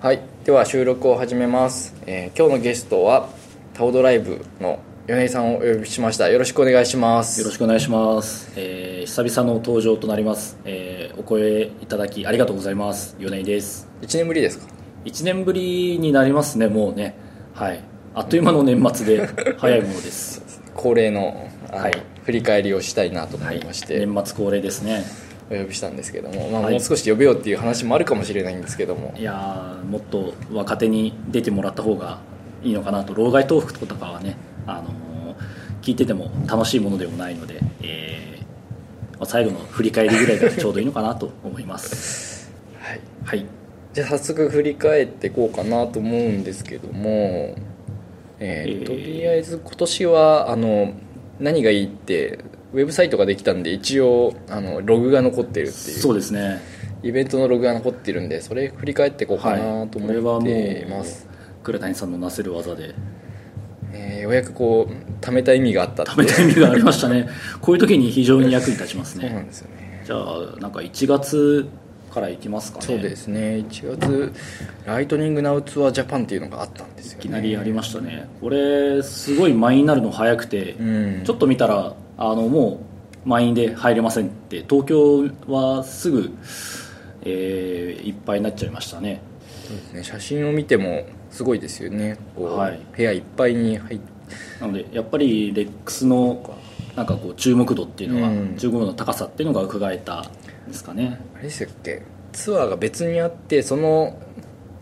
はい。では収録を始めます、えー今日のゲストはタオドライブの米井さんをお呼びしました。よろしくお願いします。よろしくお願いします、えー久々の登場となります、えーお声いただきありがとうございます。米井です。1年ぶりですか？1年ぶりになりますねもうね。はい。あっという間の年末で 早いものです。恒例のはい。振り返りをしたいなと思いまして、年末恒例ですねお呼びしたんですけども、まあ、はい。もう少し呼べようっていう話もあるかもしれないんですけども。いやーもっと若手に出てもらった方がいいのかなと老害東北とかはね、あのー聞いてても楽しいものでもないので、えーまあ最後の振り返りぐらいがちょうどいいのかなと思います。はい。はい。じゃあ早速振り返っていこうかなと思うんですけども、えーえー。とりあえず今年はあの何がいいってウェブサイトができたんで一応あのログが残ってるっていう。そうですね。イベントのログが残ってるんでそれ振り返っていこうかなとこれはも思ってうます、倉谷さんのなせる技で。えーようやくこう貯めた意味があった貯めた意味がありましたね。こういう時に非常に役に立ちますそうなねんですよね。じゃあなんか1月からいきますかね。そうですね。1月ライトニングナウツアージャパンっていうのがあったんですよね。いきなりありましたね。これすごい満員になるの早くて、うん。ちょっと見たらあのもう満員で入れませんって東京はすぐ、えーいっぱいになっちゃいましたね。そうですね。写真を見てもすごいですよね。こう、はい。部屋いっぱいに入ってなのでやっぱり LEX のなんかこう注目度っていうのは、うん。注目度の高さっていうのが伺えたんですかね。あれでしたっけ？ツアーが別にあってその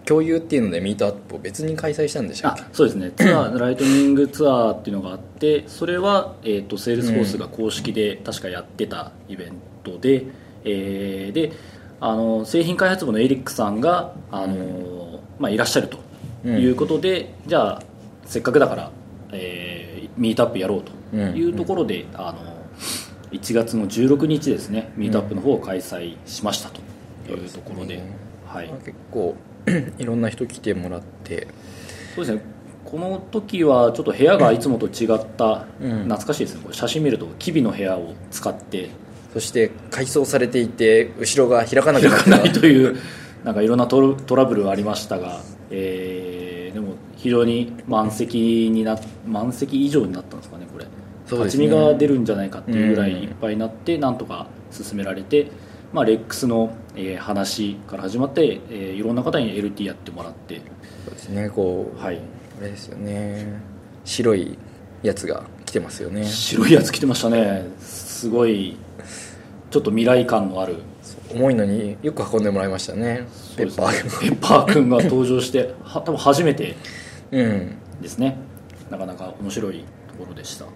共有っていうのでミートアップを別に開催したんでしたっけ？あそうですね。ツアーライトニングツアーっていうのがあってそれは、えー、とセールスフォースが公式で確かやってたイベントで、えーであの製品開発部のエリックさんがあの、まあ、いらっしゃるということで、じゃあせっかくだから、えーミートアップやろうというところで、あの1月の16日ですねミートアップの方を開催しましたというところで,、はい。まあ、結構 いろんな人来てもらって。そうですね。この時はちょっと部屋がいつもと違った、うん。懐かしいですね。写真見るとキビの部屋を使って。そして改装されていて後ろが開かなくなった。開かないというなんかいろんなトラトラブルはありましたが、えーでも非常に満席にな満席以上になったんですかねこれ。ね。立ち見が出るんじゃないかっていうぐらうんいいっぱいになって、なんとか進められて、まあ、レックスの、えー話から始まって、えーいろんな方に LT やってもらって。そうですね。こう、はい。あれですよね。白いやつが来てますよね。白いやつ着てましたね。すごいちょっと未来感のある。重いのによく運んでもらいましたね。ペッパーそうですね。ペッパー君が登場しては多分初めてうん。ですね。なかなか面白いところでした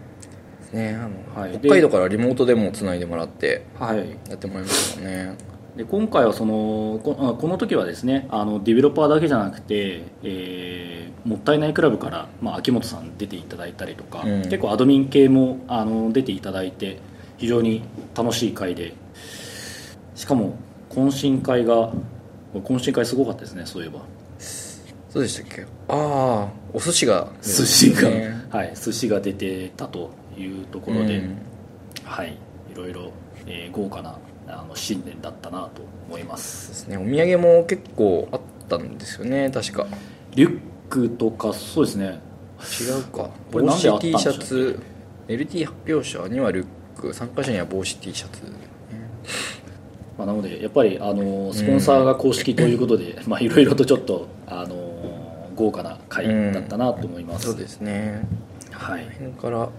ねあの、はい。北海道からリモートでもつないでもらってはい。やってもらいましたね。で今回はそのこあこの時はですねあのディベロッパーだけじゃなくて、えーもったいないクラブから、まあ、秋元さん出ていただいたりとか、うん。結構アドミン系もあの出ていただいて非常に楽しい会でしかも懇親会が懇親会すごかったですねそういえば。そうでしたっけ？ああお寿司が寿司が、ねはい寿司が出てたというところで、うん。はいいろいろ、えー豪華なあの新年だったなと思います。ですね。お土産も結構あったんですよね確か。リュックとかそうですね。違うか。これ帽子 T シャツ。LT 発表者にはルック。参加者には帽子 T シャツ。まあ、なのでやっぱりあのスポンサーが公式ということでまあいろいろとちょっとあの豪華な会だったなと思います、そうですね。はい。から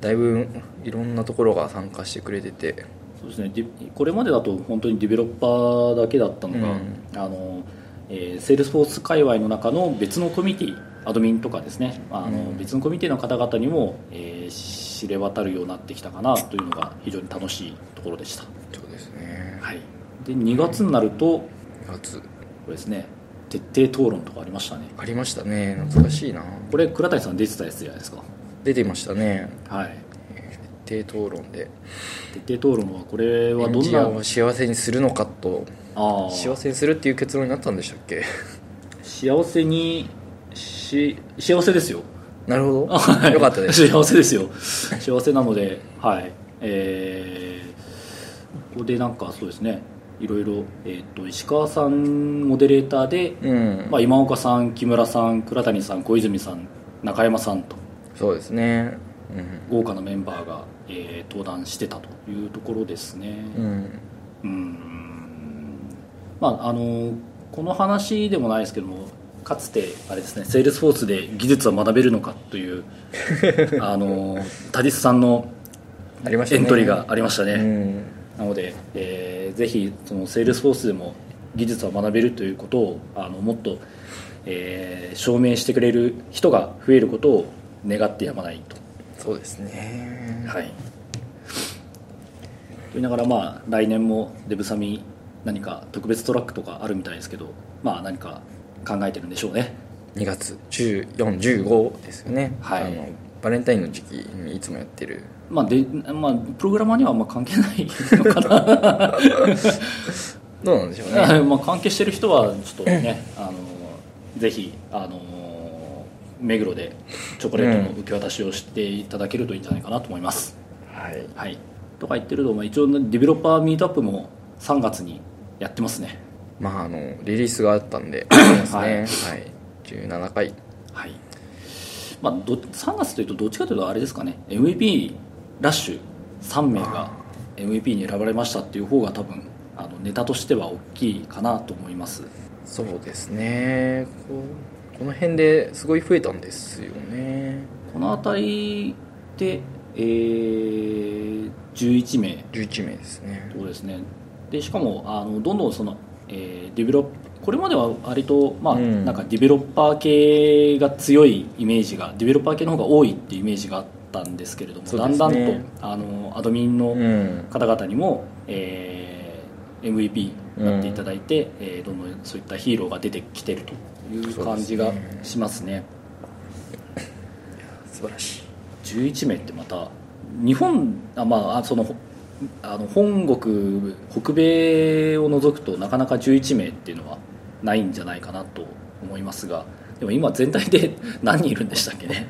だいぶいろんなところが参加してくれてて。そうですね。これまでだと本当にディベロッパーだけだったのが、うん。あのえーセールスフォース界隈の中の別のコミュニティアドミンとかですね。あの、別のコミュニティの方々にも、えー知れ渡るようになってきたかなというのが非常に楽しいところでした、そうですね。はい、で2月になるとこ2月れですね徹底討論とかありましたね。ありましたね。懐かしいな。これ倉谷さん出てたやつじゃないですか出てましたね。はい。徹底討論で。徹底討論はこれはどんな？を幸せにするのかと。ああ。幸せにするっていう結論になったんでしたっけ？幸せにし幸せですよ。なるほど、はい。よかったです。幸せですよ。幸せなのではい。えー、ここでなんかそうですね。いろいろ、えー、と石川さんモデレーターで、うん、まあ、今岡さん木村さん倉谷さん小泉さん中山さんとそうですね。豪華なメンバーが、えー登壇してたというところですね。うん、うん、うんまああのこの話でもないですけどもかつてあれですねセールスフォースで技術は学べるのかという あのタディスさんのエントリーがありましたね、うん。なので、えーぜひそのセールスフォースでも技術は学べるということをあのもっと、えー証明してくれる人が増えることを願ってやまないとそうですねはいと言いながらまあ来年もデブサミ何か特別トラックとかあるみたいですけどまあ何か考えてるんでしょうね2月1415ですよね、はいあのバレンタインの時期にいつもやってるまあでまあプログラマーにはあんま関係ないのかなどうなんでしょうねまあ関係してる人はちょっとねあのぜひあの目黒でチョコレートの受け渡しをしていただけるといいんじゃないかなと思います、はい。はい。とか言ってると、まあ、一応ディベロッパーミートアップも3月にやってますね。まああのリリースがあったんで ははい。い、17回。はい。まあ、ど3月というとどっちかというとあれですかね。MVP ラッシュ。3名が MVP に選ばれましたっていう方が多分あのネタとしては大きいかなと思います。そうですねこの辺ですごい増えたんですよね。この辺りで、えー11名。11名ですね。そうですね。でしかもあのどんどんその、えーディベロッこれまでは割と、まあうん。なんかディベロッパー系が強いイメージがディベロッパー系の方が多いっていうイメージがあったんですけれども、ね。だんだんとあのアドミンのうん。方々にも、えー MVP になっていただいて、えーどんどんそういったヒーローが出てきてるという感じがそうですね。しますね。素晴らしい。11名ってまた日本あまああそのほあの本国北米を除くとなかなか11名っていうのはないんじゃないかなと思いますがでも今全体で 何人いるんでしたっけね？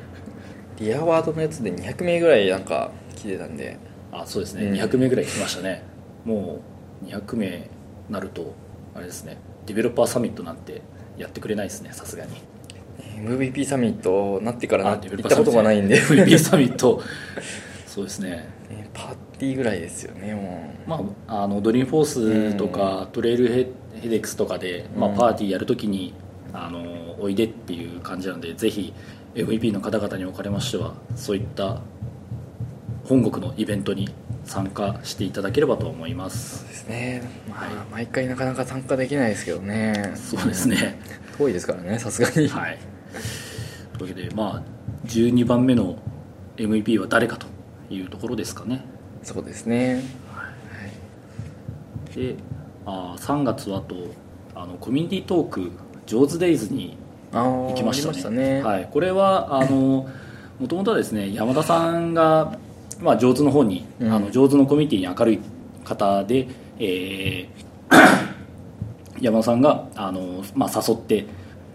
リアワードのやつで200名ぐらいなんか来てたんで。あそうですね、うん200名ぐらい来ましたね。もう200名なるとあれですねディベロッパーサミットなんてやってくれないですねさすがに。MVP サミットなってからなあ行ったことがないんで。MVP サミット。そうですね。ねパーティーぐらいですよねもまあ、あのドリームフォースとか、トレイルヘヘデックスとかで、まあ、うんパーティーやるときにあのおいでっていう感じなのでぜひ MVP の方々におかれましてはそういった本国のイベントに参加していただければと思います。うですね。まあ毎回なかなか参加できないですけどね。そうですね。遠いですからねさすがに。はい。というわけでまあ12番目の MVP は誰かというところですかね。そうですね。であー3月はあとあのコミュニティトークジョーズデイズに行きましたね。ありましたね。はい、これはあのもともとはですね山田さんが、まあ、上手の方に、うん。あの上手のコミュニティに明るい方で、えー 山田さんがあの、まあ、誘って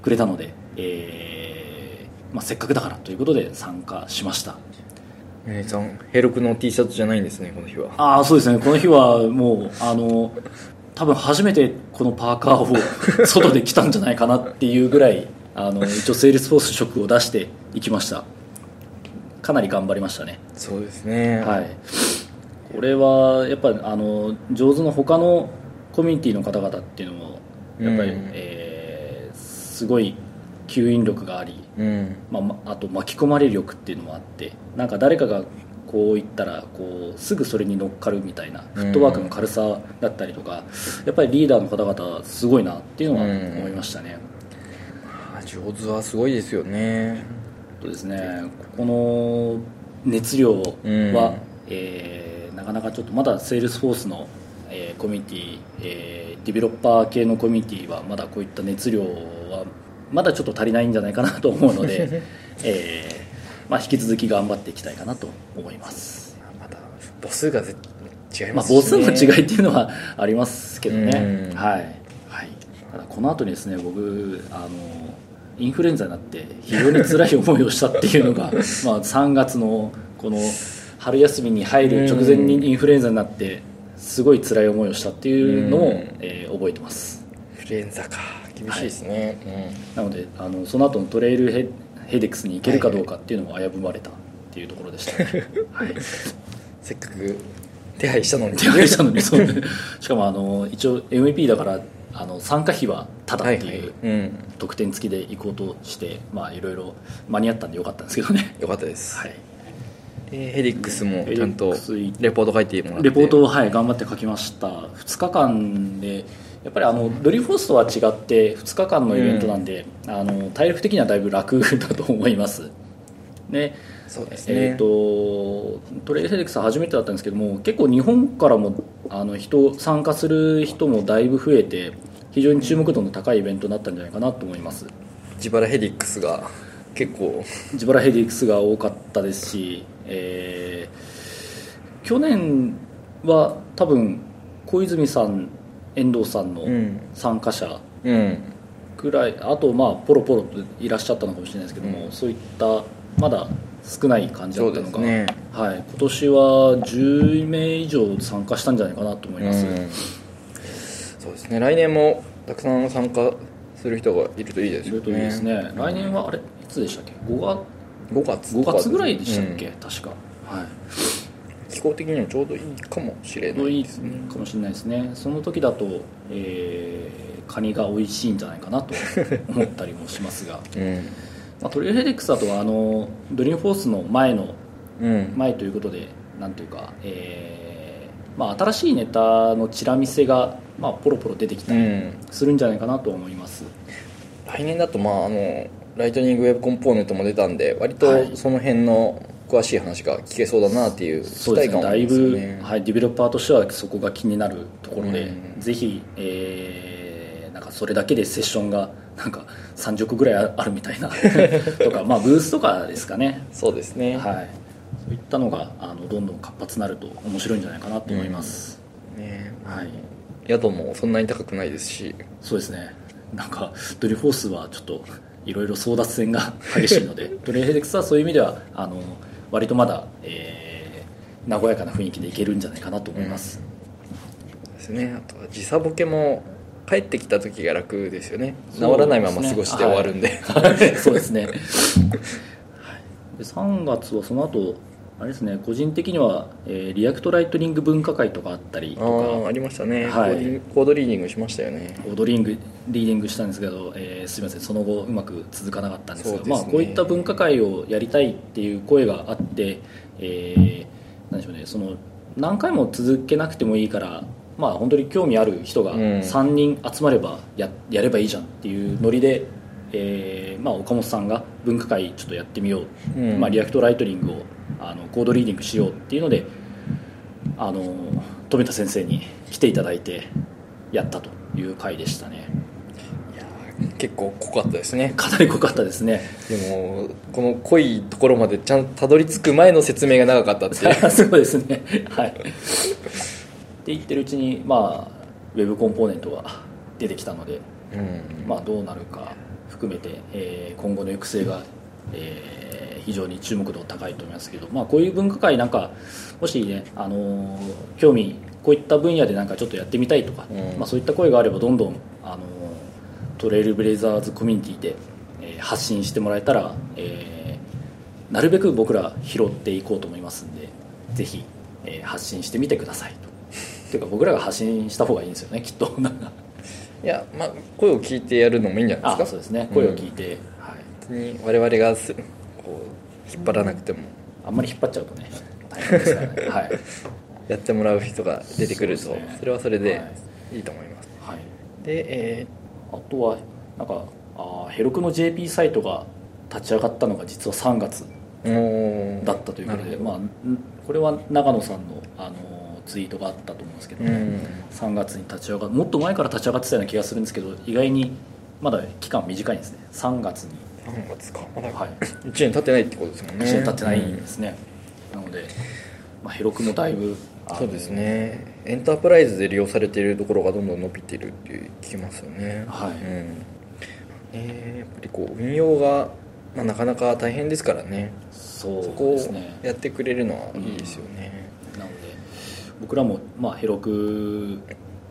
くれたので、えーまあ、せっかくだからということで参加しました。えーさんヘロクの T シャツじゃないんですねこの日は。ああそうですね。この日はもうあの多分初めてこのパーカーを 外で着たんじゃないかなっていうぐらいあの一応セールスフォース色を出していきましたかなり頑張りましたね。そうですね。はい。これはやっぱりあの JAWS の他のコミュニティの方々っていうのもやっぱり、うん。えーすごい吸引力がありうん。まあま、あと巻き込まれる力っていうのもあってなんか誰かがこう言ったらこうすぐそれに乗っかるみたいなフットワークの軽さだったりとか、やっぱりリーダーの方々はすごいなっていうのは思いましたね、あ JAWS はすごいですよねそうですね。この熱量は、うん。えーなかなかちょっとまだセールスフォースの、えーコミュニティ、えーディベロッパー系のコミュニティはまだこういった熱量はまだちょっと足りないんじゃないかなと思うので、えーまあ、引き続き頑張っていきたいかなと思います。また母数がぜ違いまあ、ますしね。母数の違いっていうのはありますけどね、うん。はい、はい、ただこの後にですね僕あのインフルエンザになって非常に辛い思いをしたっていうのが まあ3月のこの春休みに入る直前にインフルエンザになってすごい辛い思いをしたっていうのも、うん。えー覚えてます。フレンザか。厳しいですね、なのであのその後のトレイルヘヘデックスに行けるかどうかっていうのも危ぶまれたっていうところでした、ね はい、うん、せっかく手配したのに。手配したのにそう。しかもあの一応 MVP だからあの参加費はタダってはいううん。特典付きで行こうとして、まあいろいろ間に合ったんでよかったんですけどね。よかったです、はい。でヘディックスもちゃんとレポート書いてもらって。レポートを、はい、頑張って書きました。2日間でやっぱりあのドリーフォースとは違って2日間のイベントなんで、あの体力的にはだいぶ楽だと思います。でそうですね、えー、とトレイルヘデックスは初めてだったんですけども結構日本からもあの人参加する人もだいぶ増えて非常に注目度の高いイベントになったんじゃないかなと思います。自腹ヘディックスが結構。自腹ヘディックスが多かったですし、えー去年は多分小泉さん遠藤さんのうん。参加者うん。くらい、あとまあポロポロといらっしゃったのかもしれないですけども、うん。そういったまだ少ない感じだったのが、ね。はい、今年は10名以上参加したんじゃないかなと思います、うん。そうですね。来年もたくさん参加する人がいるといいですよそれといいですね。来年はあれいつでしたっけ？5月？5月。5月ぐらいでしたっけ、うん。確か。はい。気候的にもちょうどいいかもしれないですね。かもしれないですね。その時だと、えーカニが美味しいんじゃないかなと思ったりもしますが、うんまあ、トリエルヘクスだとあのドリームフォースの前のうん。前ということでなんというか、えーまあ、新しいネタのチラ見せが、まあ、ポロポロ出てきたりうん。するんじゃないかなと思います、来年だとまああのライトニングウェブコンポーネントも出たんで割とはい。その辺の詳しい話が聞けそうだなっていう期待感はありますよぶ、ねはい、ディベロッパーとしてはそこが気になるところで、うん。ぜひ、えーなんかそれだけでセッションがなんか30個ぐらいあるみたいな。とか、まあ、ブースとかですかね、そうですね、はい、そういったのがあのどんどん活発になると面白いんじゃないかなと思います、ね。はい、宿もそんなに高くないですし。そうですね。なんかドリフォースはちょっといろいろ争奪戦が 激しいので。ドリヘデックスはそういう意味ではあの割とまだ、えー和やかな雰囲気でいけるんじゃないかなと思います、ですね。あとは時差ボケも帰ってきた時が楽ですよね。治らないまま過ごして終わるんで。そうですね、はい、で3月はその後あれですね個人的には、えーリアクトライトニング分科会とかあったりあとか。あありましたね、はい。コードリーディングしましたよね。オードリングリーディングしたんですけど、えーすみませんその後うまく続かなかったんですがね。まあ、こういった分科会をやりたいっていう声があって、えーなんでしょうねその何回も続けなくてもいいからまあ本当に興味ある人がうん。3人集まればややればいいじゃんっていうノリで、えーまあ、岡本さんが分科会ちょっとやってみよう、うん。まあ、リアクトライトニングをあのコードリーディングしようっていうのであの富田先生に来ていただいてやったという回でしたね。いやー結構濃かったですね。かなり濃かったですね。でもこの濃いところまでちゃんとたどり着く前の説明が長かったっていう。そうですね。はいって言ってるうちにまあウェブコンポーネントが出てきたので、うんまあ、どうなるか含めて、えー今後の行く末が、えー非常に注目度高いと思いますけど、まあ、こういう分科会なんかもしね、あのー興味こういった分野でなんかちょっとやってみたいとか、うんまあ、そういった声があればどんどん、あのートレイルブレイザーズコミュニティで、えー発信してもらえたら、えーなるべく僕ら拾っていこうと思いますんでぜひ、えー発信してみてくださいと。っていうか僕らが発信した方がいいんですよねきっと。いやまあ声を聞いてやるのもいいんじゃないですか？あそうですね。声を聞いて、はい、別に我々がすこう引っ張らなくても。あんまり引っ張っちゃうとね大変ですからね。はい、やってもらう人が出てくるとそ,、ね。れはそれではい。いいと思います、はい、でえあとはなんかあーヘロクの JP サイトが立ち上がったのが実は3月だったということで、まあ、んこれは長野さんの、あのツイートがあったと思うんですけど、うん。3月に立ち上がもっと前から立ち上がってたような気がするんですけど意外にまだ期間短いんですね。3月に、3月か。まだはい、1年経ってないってことですもんね。1年経ってないんですね、なので、まあ、ヘロクもだいぶそうですね。エンタープライズで利用されているところがどんどん伸びてるって聞きますよね。はい。うん。えーやっぱりこう運用が、まあ、なかなか大変ですからね。そうそこをやってくれるのはいいですよね、僕らもまあヘロク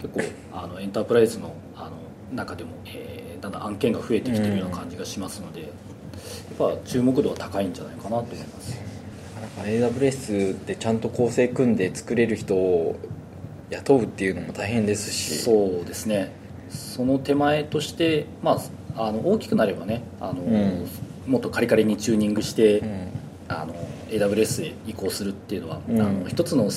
結構あのエンタープライズのあの中でも、えーだんだん案件が増えてきてるような感じがしますので、やっぱ注目度は高いんじゃないかなと思います。AWS でちゃんと構成組んで作れる人を雇うっていうのも大変ですし。そうですね。その手前として、まあ、あの大きくなればねあの、ん。もっとカリカリにチューニングして、うん。あの AWS へ移行するっていうのは、うん。あの一つの、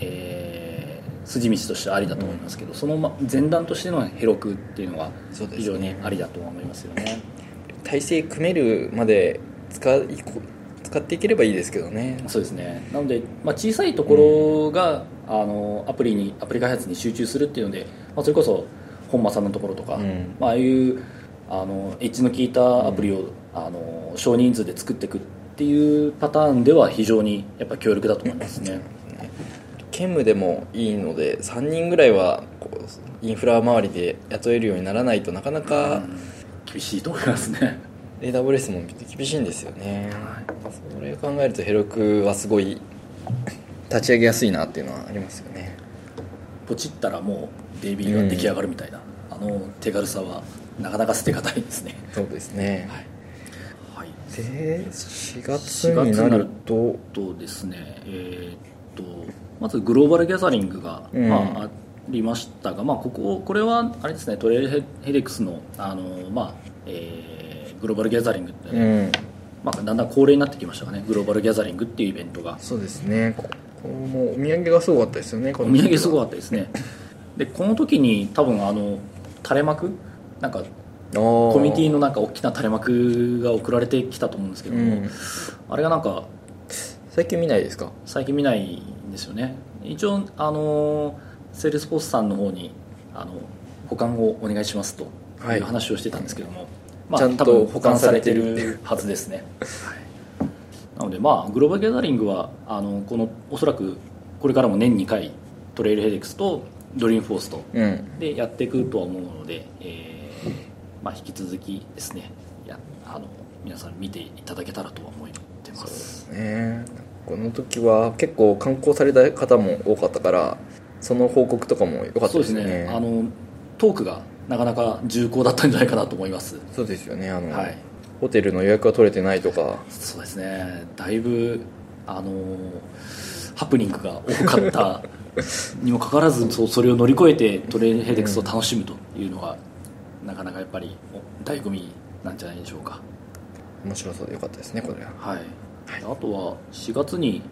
えー筋道としてありだと思いますけど、そのま前段としてのヘロクっていうのは非常にありだとは思いますよね体制組めるまで使い使っていければいいですけどねそうですねなので、まあ、小さいところが、あのアプリにアプリ開発に集中するっていうので、まあ、それこそ本間さんのところとか、うんまあああいうあのエッジの効いたアプリを、あの少人数で作っていくっていうパターンでは非常にやっぱ強力だと思いますね。兼務でもいいので3人ぐらいはインフラ周りで雇えるようにならないとなかなか厳しいと思いますね。AWS も厳しいんですよね。それを考えるとヘロクはすごい立ち上げやすいなっていうのはありますよね。ポチったらもうベイビーが出来上がるみたいな、あの手軽さはなかなか捨てがたいですね。そうですね、はいで4月になると。とですねえーっとまずグローバルギャザリングが、うん。まあ、ありましたが、まあ、こここれはあれですねトレイルヘヘデックスのあの、まあえーグローバルギャザリングって、ねうん。まあ、だんだん恒例になってきましたかねグローバルギャザリングっていうイベントが。そうですね。ここもお土産がすごかったですよねこおの土産すごかかったですね。でこの時に多分あの垂れ幕なんかココミュニティのなんか大きな垂れ幕が送られてきたと思うんですけども、うん。あれがなんか最近見ないですか？最近見ないんですよね。一応あのセールスフォースさんの方にあの保管をお願いしますとはい。いう話をしてたんですけども、まあ、ちゃんと保管されてる。はずですね、はい、なのでまあグローバルギャザリングはあのこのおそらくこれからも年2回トレイルヘデックスとドリームフォースとうん。でやっていくとは思うので、えーまあ、引き続きですねやあの皆さん見ていただけたらとは思ってます。ね。この時は結構観光された方も多かったからその報告とかも良かったそうですね。ねあのトークがなかなか重厚だったんじゃないかなと思います。そうですよね。あの、はい。ホテルの予約が取れてないとか。そうですね。だいぶあのハプニングが多かったにもかかわらずそうそれを乗り越えてトレイルヘデックスを楽しむというのが、なかなかやっぱりお醍醐味なんじゃないでしょうか。面白そうでよかったですねこれは。はい、あとは4月に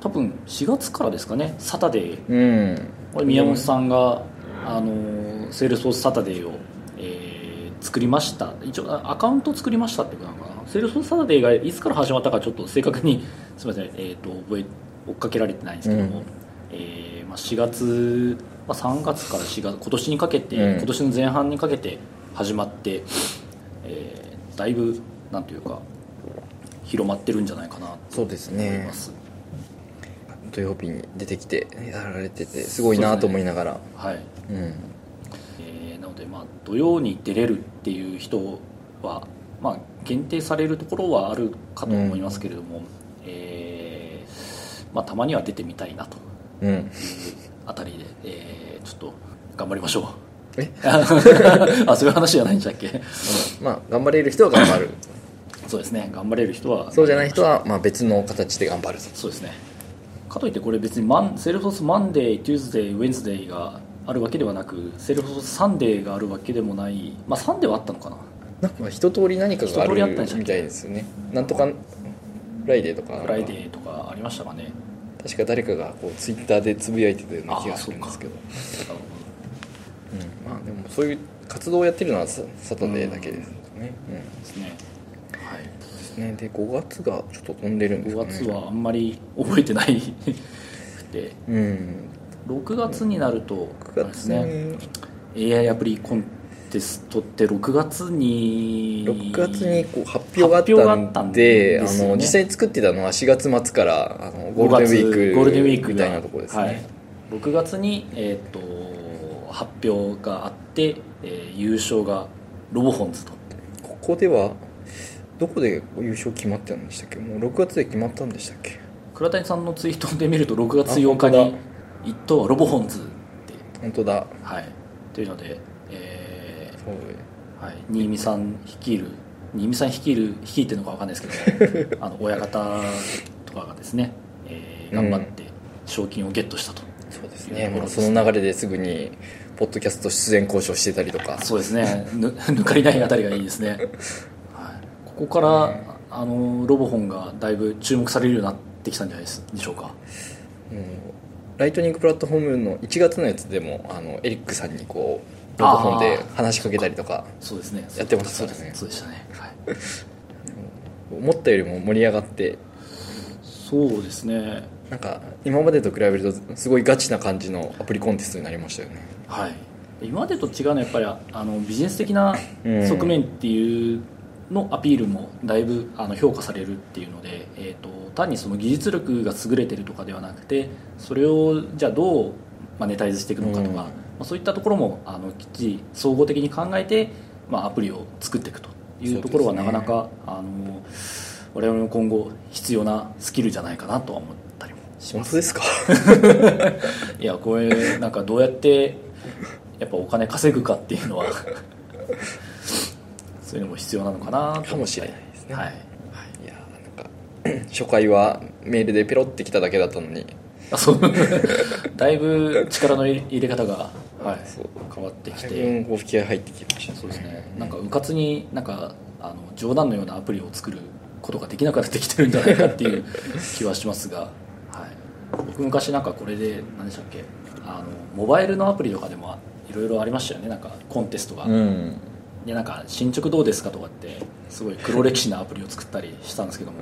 多分4月からですかね。サタデー。うん。これ宮本さんが、あのセールスフォースサタデーを、えー作りました。一応あアカウント作りましたってことなのかなセールスフォースサタデーがいつから始まったかちょっと正確に すみません、えー、と覚え追っかけられてないんですけども、うん。えーまあ、4月、まあ、3月から4月今年にかけて、うん。今年の前半にかけて始まって、えーだいぶなんというか広まってるんじゃないかなとそうです思いねます、土曜日に出てきてやられててすごいなと思いながら。はい。うん。えーなので、まあ、土曜に出れるっていう人は、まあ、限定されるところはあるかと思いますけれども、えーまあ、たまには出てみたいなといううんあたりで、えーちょっと頑張りましょう。え？あそういう話じゃないんでしたっけ？まあ頑張れる人は頑張る。そうですね。頑張れる人はそうじゃない人はまあ別の形で頑張る。そうですね。かといってこれ別にマンセールフォースマンデー、テューズデー、ウェンズデーがあるわけではなくセールフォースサンデーがあるわけでもない。まあサンデーはあったのかな？なんか一通り何かがあるみたいですよね。なんとかフライデーとか。フライデーとかありましたかね確か誰かがこうツイッターでつぶやいてたような気がするんですけど。うんまあでもそういう活動をやってるのはササタデーだけですね、うん。ですねはい。ですね。で5月がちょっと飛んでるんですか5ね月はあんまり覚えてない。でうん。6月になると9あれです月ね。に、AI アプリコンテストって6月に6月にこう発表があったたんんでね。あの実際に作ってたのは4月末からあのゴールデンウィークゴールデンウィークがみたいなところですね、はい、6月に、えー、と発表があって、えー優勝がロボホンズと。ここではどこで優勝決まってたんでしたっけ？もう6月で決まったんでしたっけ？倉谷さんのツイートで見ると6月8日に一等はロボホンズって本当だ。はい。というので、えそうーはい、新見さん率いる新見さん率いる率いてるのか分かんないですけど あの親方とかがですね、えー頑張って賞金をゲットしたと、そうですね、まあ、その流れですぐにポッドキャスト出演交渉してたりとか。そうですね。ぬ 抜かりないあたりがいいですね、はい、ここから、あのロボホンがだいぶ注目されるようになってきたんじゃないでしょうか。うん。ライトニングプラットフォームの1月のやつでもあのエリックさんにこうロボホンで話しかけたりとかそうですね。やってましたね。そうですそうでしたね、はい、思ったよりも盛り上がって。そうですね。なんか今までと比べるとすごいガチな感じのアプリコンテストになりましたよね。はい。今までと違うのはやっぱりあのビジネス的なうん。側面っていうのアピールもだいぶあの評価されるっていうので、えー、と単にその技術力が優れてるとかではなくてそれをじゃあどうマネタイズしていくのかとか、うんまあ、そういったところもあのきっちり総合的に考えて、まあ、アプリを作っていくというところはなかなか、あの我々も今後必要なスキルじゃないかなとは思ったりもします。本当ですか？いやこれなんかどうやってやっぱお金稼ぐかっていうのは そういうのも必要なのかなかもしれないですね。はい。い。やーなんか 初回はメールでペロってきただけだったのにあそう。だいぶ力の入れ方が、はい変わってきて。ぶこう気合入ってきましたそうですね。なんかうかつになんかあの冗談のようなアプリを作ることができなくなってきてるんじゃないかっていう 気はしますが、はい、僕昔なんかこれで何でしたっけ？あのモバイルのアプリとかでもいろいろありましたよね。なんかコンテストが、うん。でなんか進捗どうですかとかってすごい黒歴史なアプリを作ったりしたんですけども、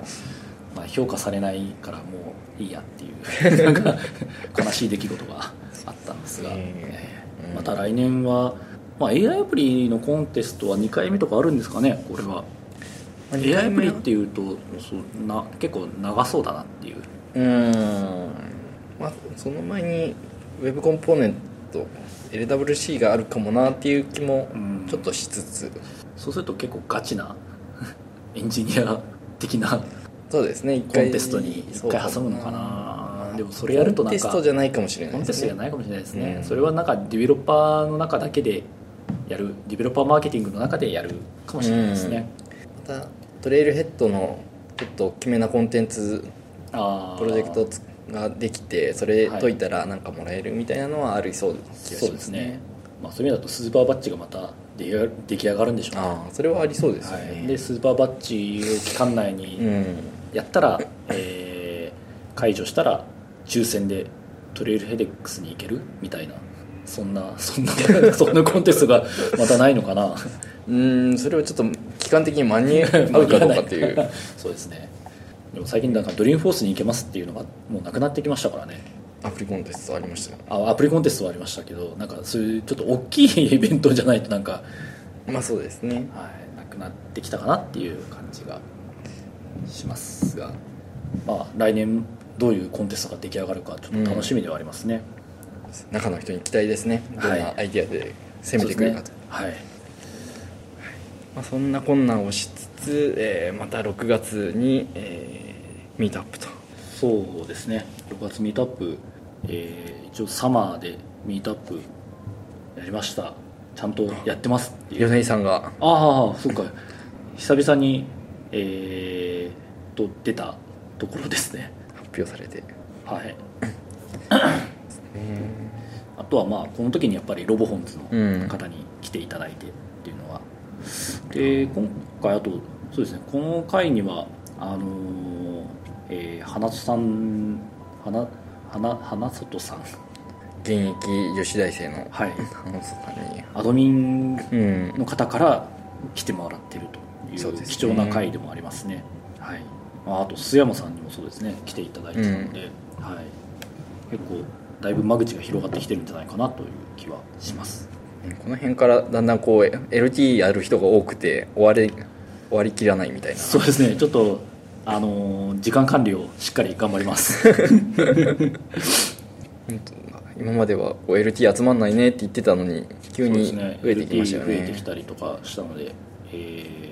まあ、評価されないからもういいやっていう なんか悲しい出来事があったんですが、うんえー。また来年は、まあ、AI アプリのコンテストは2回目とかあるんですかねこれは。AI アプリっていうとそうな結構長そうだなっていう。うーん。まあその前にウェブコンポーネント LWC があるかもなっていう気もうん。ちょっとしつつ、そうすると結構ガチな エンジニア的なそうですね一コンテストに1回挟むのかな。でもそれやるとなんかコンテストじゃないかもしれなコンテストじゃないかもしれないですね、うんそれはなんかディベロッパーの中だけでやる。ディベロッパーマーケティングの中でやるかもしれないですね、またトレイルヘッドのちょっと大きめなコンテンツあー。プロジェクトができてそれ解いたらなんかもらえるみたいなのはありそうな気がそうですね、まあ、そういう意味だとスーパーバッジがまた出来上が出来上がるんでしょうね。ああそれはありそうですよね、はい、でスーパーバッジを期間内うにんやったら、えー解除したら抽選でトレイルヘデックスに行けるみたいなそんなそんな そんなコンテストがまたないのかな。うんそれはちょっと期間的に間に合うかどうかっていう。そうですね。でも最近なんかドリームフォースに行けますっていうのがもうなくなってきましたからね。アプリコンテストありましたよ。あアプリコンテストはありましたけどなんかそういうちょっと大きいイベントじゃないとなんか、まあそうですね。はい、なくなってきたかなっていう感じがしますがまあ来年どういうコンテストが出来上がるかちょっと楽しみではありますね、中の人に期待ですね。どんはいなアイディアで攻めてくるか。と、そうですね。はい。まあ、そんな困難をしつつ、えーまた6月に、えーミートアップと。そうですね。6月ミートアップ、えー一応サマーでミートアップやりました。ちゃんとやってますっていう。米井さんが。ああそうか。久々にえー、と出たところですね。発表されて。はい。あとはまあこの時にやっぱりロボホンズの方に来ていただいてっていうのは、で今回あとそうですね。この回にはあのーえー花里さん花花花里さん。現役女子大生のはい。花里さんに。アドミンうん。の方から来てもらってるという貴重な回でもありますね。はい。まあ、あと須山さんにもそうですね。来ていただいてたので、はい、結構だいぶ間口が広がってきてるんじゃないかなという気はします。この辺からだんだんこう LT やる人が多くて終わり終わりきらないみたいな。そうですね。ちょっとあのー時間管理をしっかり頑張ります。今までは LT 集まんないねって言ってたのに急に増えてきましたよ LT 増えねてきたりとかしたので、えー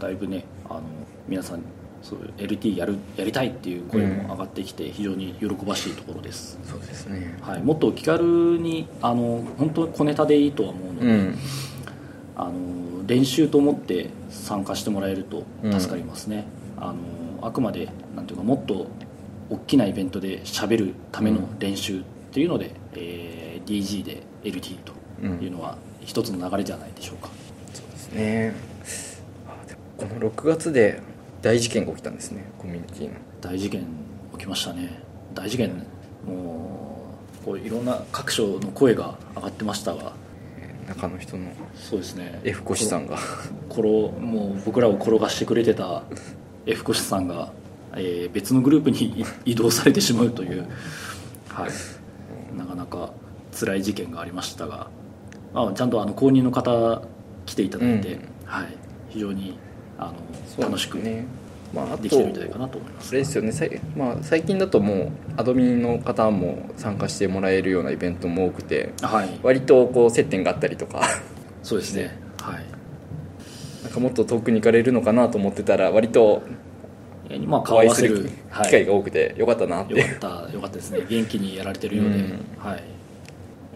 だいぶねあの皆さんそういう LT やるやりたいっていう声も上がってきて非常に喜ばしいところです、そうですね。はい、もっと気軽にあの本当に小ネタでいいとは思うので、うん。あの練習と思って参加してもらえると助かりますね、あのあくまでなんていうかもっと大きなイベントで喋るための練習っていうので、えー DG で LT というのは一つの流れじゃないでしょうか、そうですねこの6月で大事件が起きたんですねコミュニティの。大事件起きましたね。大事件もうこういろんな各所の声が上がってましたが。えー中の人のそうですね。F コシさんが。転もう僕らを転がしてくれてた F コシさんが、えー別のグループにい移動されてしまうという、はい、なかなか辛い事件がありましたが、まあ、ちゃんとあの公認の方来ていただいて、うん。はい、非常にあの楽しくねまあ、できてるんじゃないかなと思います。あれですよね。まあ、最近だともうアドミンの方も参加してもらえるようなイベントも多くてはい。割とこう接点があったりとか。そうですね。はい。なんかもっと遠くに行かれるのかなと思ってたら割とえーまあお会いする機会が多くてよかったなって。よかったよかったですね。元気にやられてるようで、うん。はい。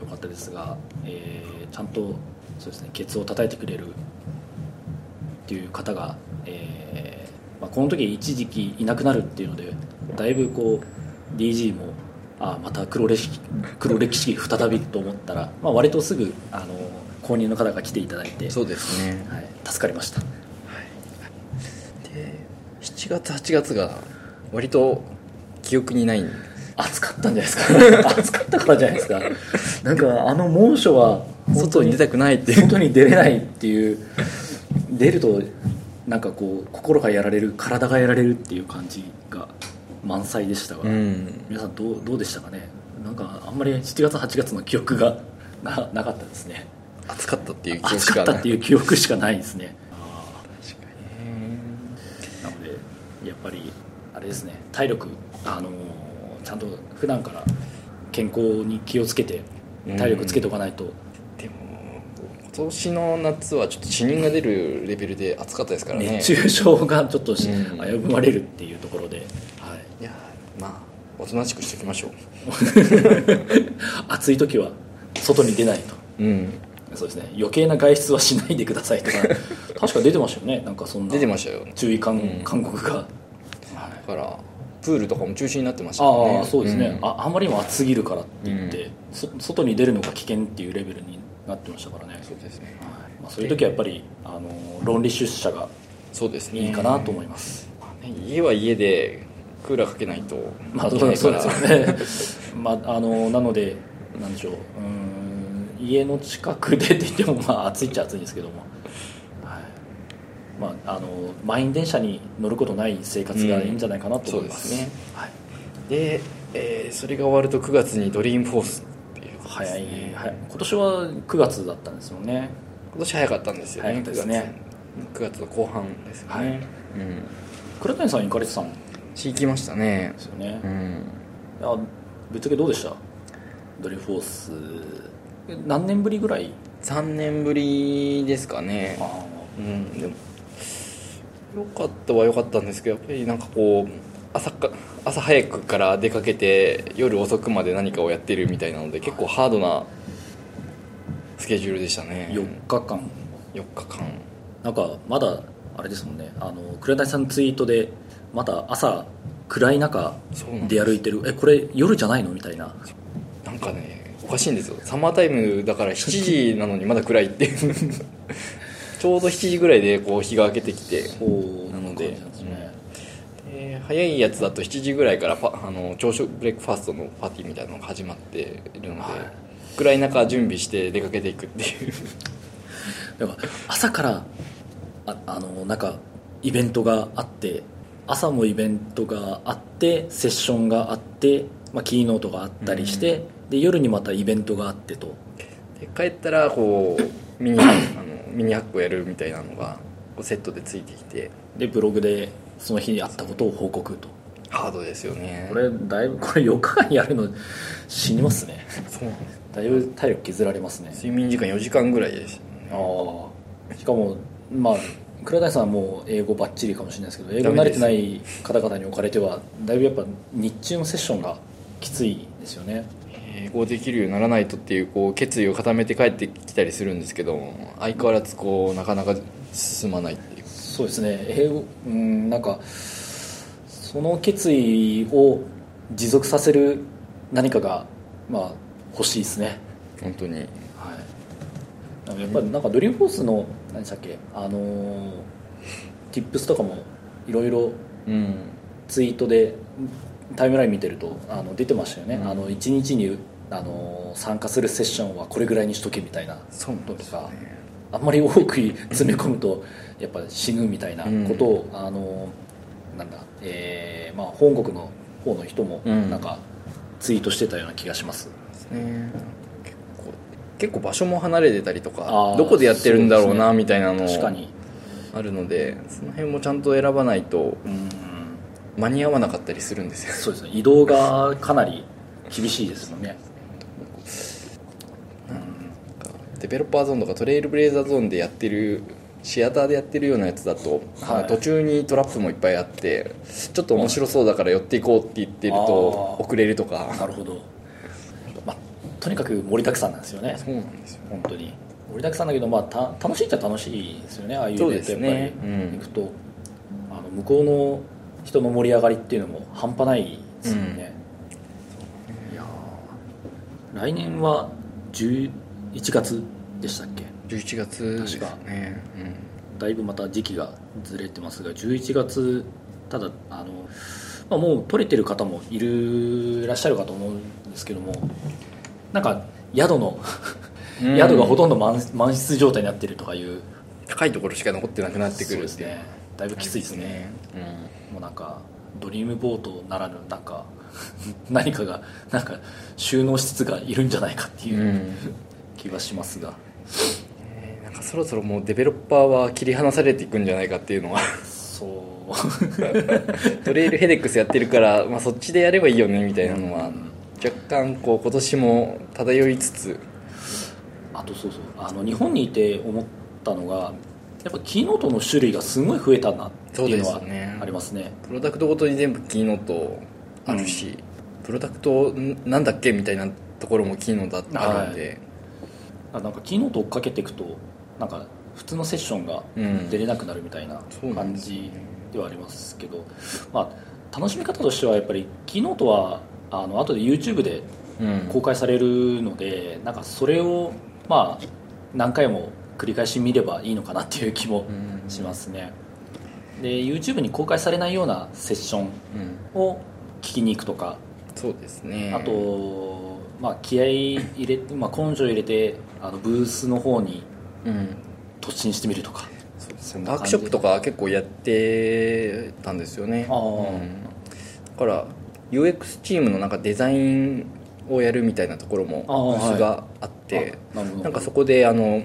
よかったですが、えーちゃんとそうですねケツを叩いてくれるっていう方が、えーまあ、この時一時期いなくなるっていうのでだいぶこう DG もあまた黒歴史黒歴史再びと思ったら、まあ、割とすぐあの公認の方が来ていただいて、そうですね。はい、助かりました。で7月8月が割と記憶にないん。暑かったんじゃないですか。暑かったからじゃないですか。なんかあの猛暑は外に出たくないっていう。外に出れないっていう出るとなんかこう心がやられる体がやられるっていう感じが満載でしたが、うん。皆さんどうどうでしたかね？なんかあんまり7月8月の記憶がななかったですね。暑かったっていう記憶暑しかない。かったっていう記憶しかないですね。確かなのでやっぱりあれですね。体力あのーちゃんと普段から健康に気をつけて体力つけておかないと、にでも今年の夏はちょっと死人が出るレベルで暑かったですからね。熱中症がちょっと危ぶまれるっていうところで、はい、いやまあおとなしくしておきましょ 暑い時は外に出ないと。ううん。そうですね。余計な外出はしないでくださいとか。確か出てましたよね。なんかそんな出てましたよ。注意勧,、告が、はいだからプールとかも中止になってましたよね。ああそうですね、ん。ああまりにも暑すぎるからって言って、うん。そ外に出るのが危険っていうレベルになってましたからね。そうですね。はい。まあ、そういう時はやっぱりあの論理出社がそうですね。いいかなと思います、まあね家は家でクーラーかけないとまあそうですよね。まああのなのでなんでしょう。うーん家の近くでって言ってもまあ暑いっちゃ暑いんですけども、はい。まあ、あの満員電車に乗ることない生活がいいんじゃないかなと思います,、うんそうですね。はい、で、えーそれが終わると9月にドリームフォース早い早い。今年は9月だったんですよね。今年早かったんですよね。ですね。9月 ,9 月の後半ですよね、はい。うん。倉谷さん行かれてたん？でし行きましたね。すよね、いうん。やぶっちゃけどうでした？ドリフォース。何年ぶりぐらい？3年ぶりですかね。あうん。でもよかったは良かったんですけどやっぱりなんかこう朝か朝早くから出かけて夜遅くまで何かをやってるみたいなので結構ハードなスケジュールでしたね。4日間。4日間。なんかまだあれですもんね。あの倉谷さんのツイートでまだ朝暗い中で歩いてる。えこれ夜じゃないのみたいな。なんかねおかしいんですよ。サマータイムだから7時なのにまだ暗いっていう。ちょうど7時ぐらいでこう日が明けてきてなので早いやつだと7時ぐらいからパあの朝食ブレックファーストのパーティーみたいなのが始まっているので、はい。暗い中準備して出かけていくっていう。だから朝からああのなんかイベントがあって朝もイベントがあってセッションがあって、まあ、キーノートがあったりして、で夜にまたイベントがあってと。で帰ったらこうミニあのミニハックをやるみたいなのがセットでついてきて。でブログでその日にあったことを報告と。ハードですよね。これだいぶこれ4日間やるの死にますね。そうなんです。だいぶ体力削られますね。睡眠時間4時間ぐらいです、ああ。しかもまあ倉谷さんはもう英語ばっちりかもしれないですけど英語慣れてない方々におかれてはだいぶやっぱ日中のセッションがきついですよね。英語できるようにならないとっていうこう決意を固めて帰ってきたりするんですけど相変わらずこうなかなか進まないそうですね。英語うんなんかその決意を持続させる何かがまあ欲しいですね。本当に。はい。やっぱりなんかドリームフォースの何でしたっけ？あのー、Tips とかもいろいろうん。ツイートでタイムライン見てるとあの出てましたよね、うん。あの1日にあの参加するセッションはこれぐらいにしとけみたいな。そうのとかあんまり多く詰め込むとやっぱ死ぬみたいなことを、あのなんだ、えーまあ、本国の方の人もうん。なんかツイートしてたような気がします、ね。結構結構場所も離れてたりとかどこでやってるんだろうなみたいなの確かに。あるのでその辺もちゃんと選ばないとうん。間に合わなかったりするんですよ。そうですね。移動がかなり厳しいですよねデベロッパーゾーンとかトレイルブレイザーゾーンでやってるシアターでやってるようなやつだと、はい。途中にトラップもいっぱいあってちょっと面白そうだから寄っていこうって言ってると遅れるとか。なるほど、まあ、とにかく盛りだくさんなんですよね。そうなんですよ。本当に。盛りだくさんだけど、まあ、た楽しいっちゃ楽しいですよね。ああいうイベントやっぱり。ねうん。行くと、あの向こうの人の盛り上がりっていうのも半端ないですよね、いやー。来年は11月でしたっけ？11月です確か。ね、だいぶまた時期がずれてますが11月ただあの、まあ、もう取れてる方もいるいらっしゃるかと思うんですけどもなんか宿のうん。宿がほとんど満満室状態になってるとかいう高いところしか残ってなくなってくるっていう。そうですね。だいぶきついですね。もうなんかドリームボートならぬなんか何かがなんか収納しつつがいるんじゃないかってうん、いう。うん気がしますが、えーなんかそろそろもうデベロッパーは切り離されていくんじゃないかっていうのは。そう。トレイルヘデックスやってるから、まあ、そっちでやればいいよねみたいなのは若干こう今年も漂いつつ。あとそうそう。あの日本にいて思ったのがやっぱキーノートの種類がすごい増えたなっていうのはありますね。プロダクトごとに全部キーノートあるし、プロダクトんなんだっけみたいなところもキーノートあるんで、あなんかキーノート追っかけていくとなんか普通のセッションがうん。出れなくなるみたいな感じではありますけど、まあ、楽しみ方としてはやっぱりキーノートはあの後で YouTube でうん。公開されるので、なんかそれをまあ何回も繰り返し見ればいいのかなっていう気もうん。しますね、で YouTube に公開されないようなセッションうん。を聞きに行くとか、そうですね。あと、まあ、気合い入れて、まあ、根性入れてあのブースの方にうん。突進してみるとか。そうですね。ワークショップとか結構やってたんですよね。うん。だから UX チームのなんかデザインをやるみたいなところもああブースがあってあなるほど。なんかそこであの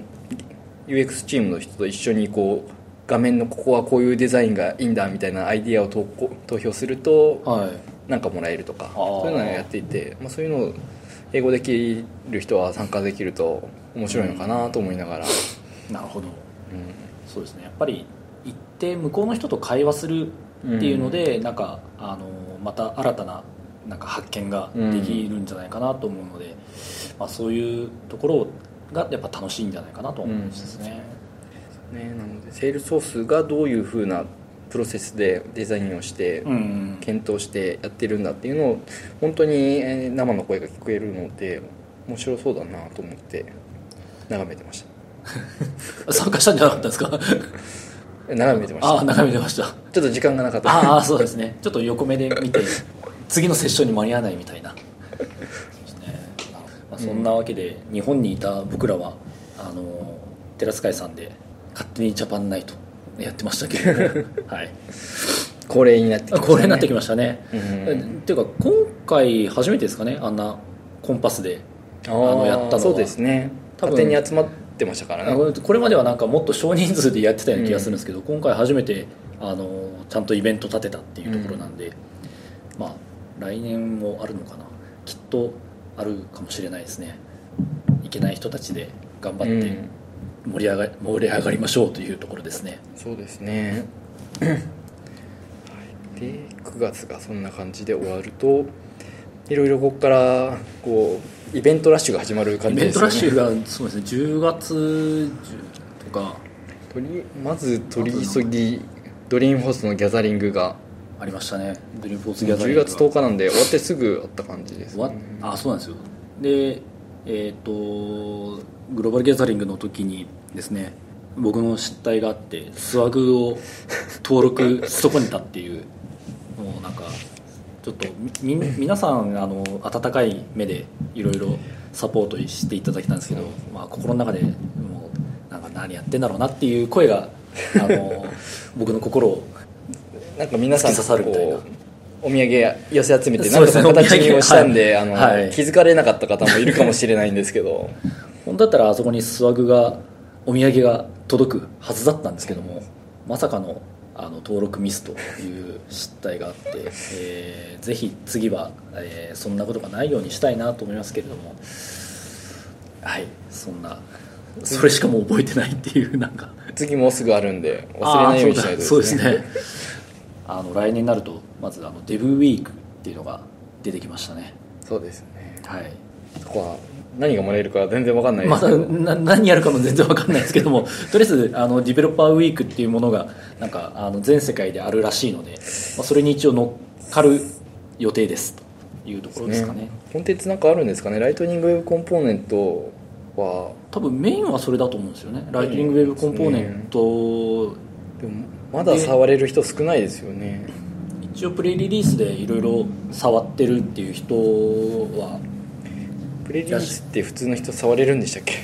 UX チームの人と一緒にこう画面のここはこういうデザインがいいんだみたいなアイディアを投稿投票するとはい。なんかもらえるとかあ。そういうのをやっていて、まあ、そういうのを英語できる人は参加できると面白いのかなと思いながら、なるほど。うん。そうですね。やっぱり行って向こうの人と会話するっていうので、なんかあのまた新たななんか発見ができるんじゃないかなと思うので、まあ、そういうところがやっぱ楽しいんじゃないかなと思うんですね、ね、なのでセールソースがどういうふうなプロセスでデザインをしてうん検討してやってるんだっていうのを本当にえー生の声が聞こえるので面白そうだなと思って眺めてまし 参加したんじゃなかったですか？た 眺めてましああた眺めてました。ちょっと時間がなかった。ああそうですね。ちょっと横目で見て次のセッションに間に合わないみたいな。ね。まあ、そんなわけで、日本にいた僕らはあの寺塚さんで勝手にジャパンナイトやってましたけれども はい。恒例になってきました、ね、になってきましたね、うんっていうか今回初めてですかねあんなコンパスであのやったのは。そうですね。多分勝手に集まってましたからね。あこれまではなんかもっと少人数でやってたような気がするんですけど、今回初めてあのちゃんとイベント立てたっていうところなんで、まあ来年もあるのかな。きっとあるかもしれないですね。いけない人たちで頑張って、うん盛り上が盛り上がりましょうというところですね。そうですね。はい。で9月がそんな感じで終わるといろいろここからこうイベントラッシュが始まる感イベンじですよねトラッシュがそうですね。10月とか。取りまず取り急ぎドリームホースのギャザリングが。ありましたね。ドリームフォースギャザリン10グが。月10日なんで終わってすぐあった感じです、終わっあそうなんですよ。でえっ、とグローバルギャザリングの時にですね僕の失態があってスワグを登録し損ねたっていうもうなんかちょっとみみ皆さんあの温かい目でいろいろサポートしていただきたんですけど、まあ、心の中でもうなんか何やってんだろうなっていう声があの 僕の心をなんか皆さん刺さるみたいなお土産寄せ集めて何とか形にをしたんで、あのはい。気づかれなかった方もいるかもしれないんですけど本当だったらあそこにスワグがお土産が届くはずだったんですけどもまさかのあの登録ミスという失態があって、えーぜひ次は、えーそんなことがないようにしたいなと思いますけれどもはいそんなそれしかもう覚えてないっていうなんか。次もうすぐあるんで忘れないようにしないとあーそうだそうですね。あの来年になるとまずあのデブウィークっていうのが出てきましたね。そうですね。はい。そこは何がもらえるか全然わかんないでますだけど、な何やるかも全然わかんないですけども とりあえずあのディベロッパーウィークっていうものがなんかあの全世界であるらしいので、まあ、それに一応乗っかる予定ですというところですかね。コンテンツなんかあるんですかね？ライトニングウェブコンポーネントは。多分メインはそれだと思うんですよね。ライトニングウェブコンポーネントでもまだ触れる人少ないですよね。一応プレイリリースでいろいろ触ってるっていう人はプレリリースって普通の人触れるんでしたっけ？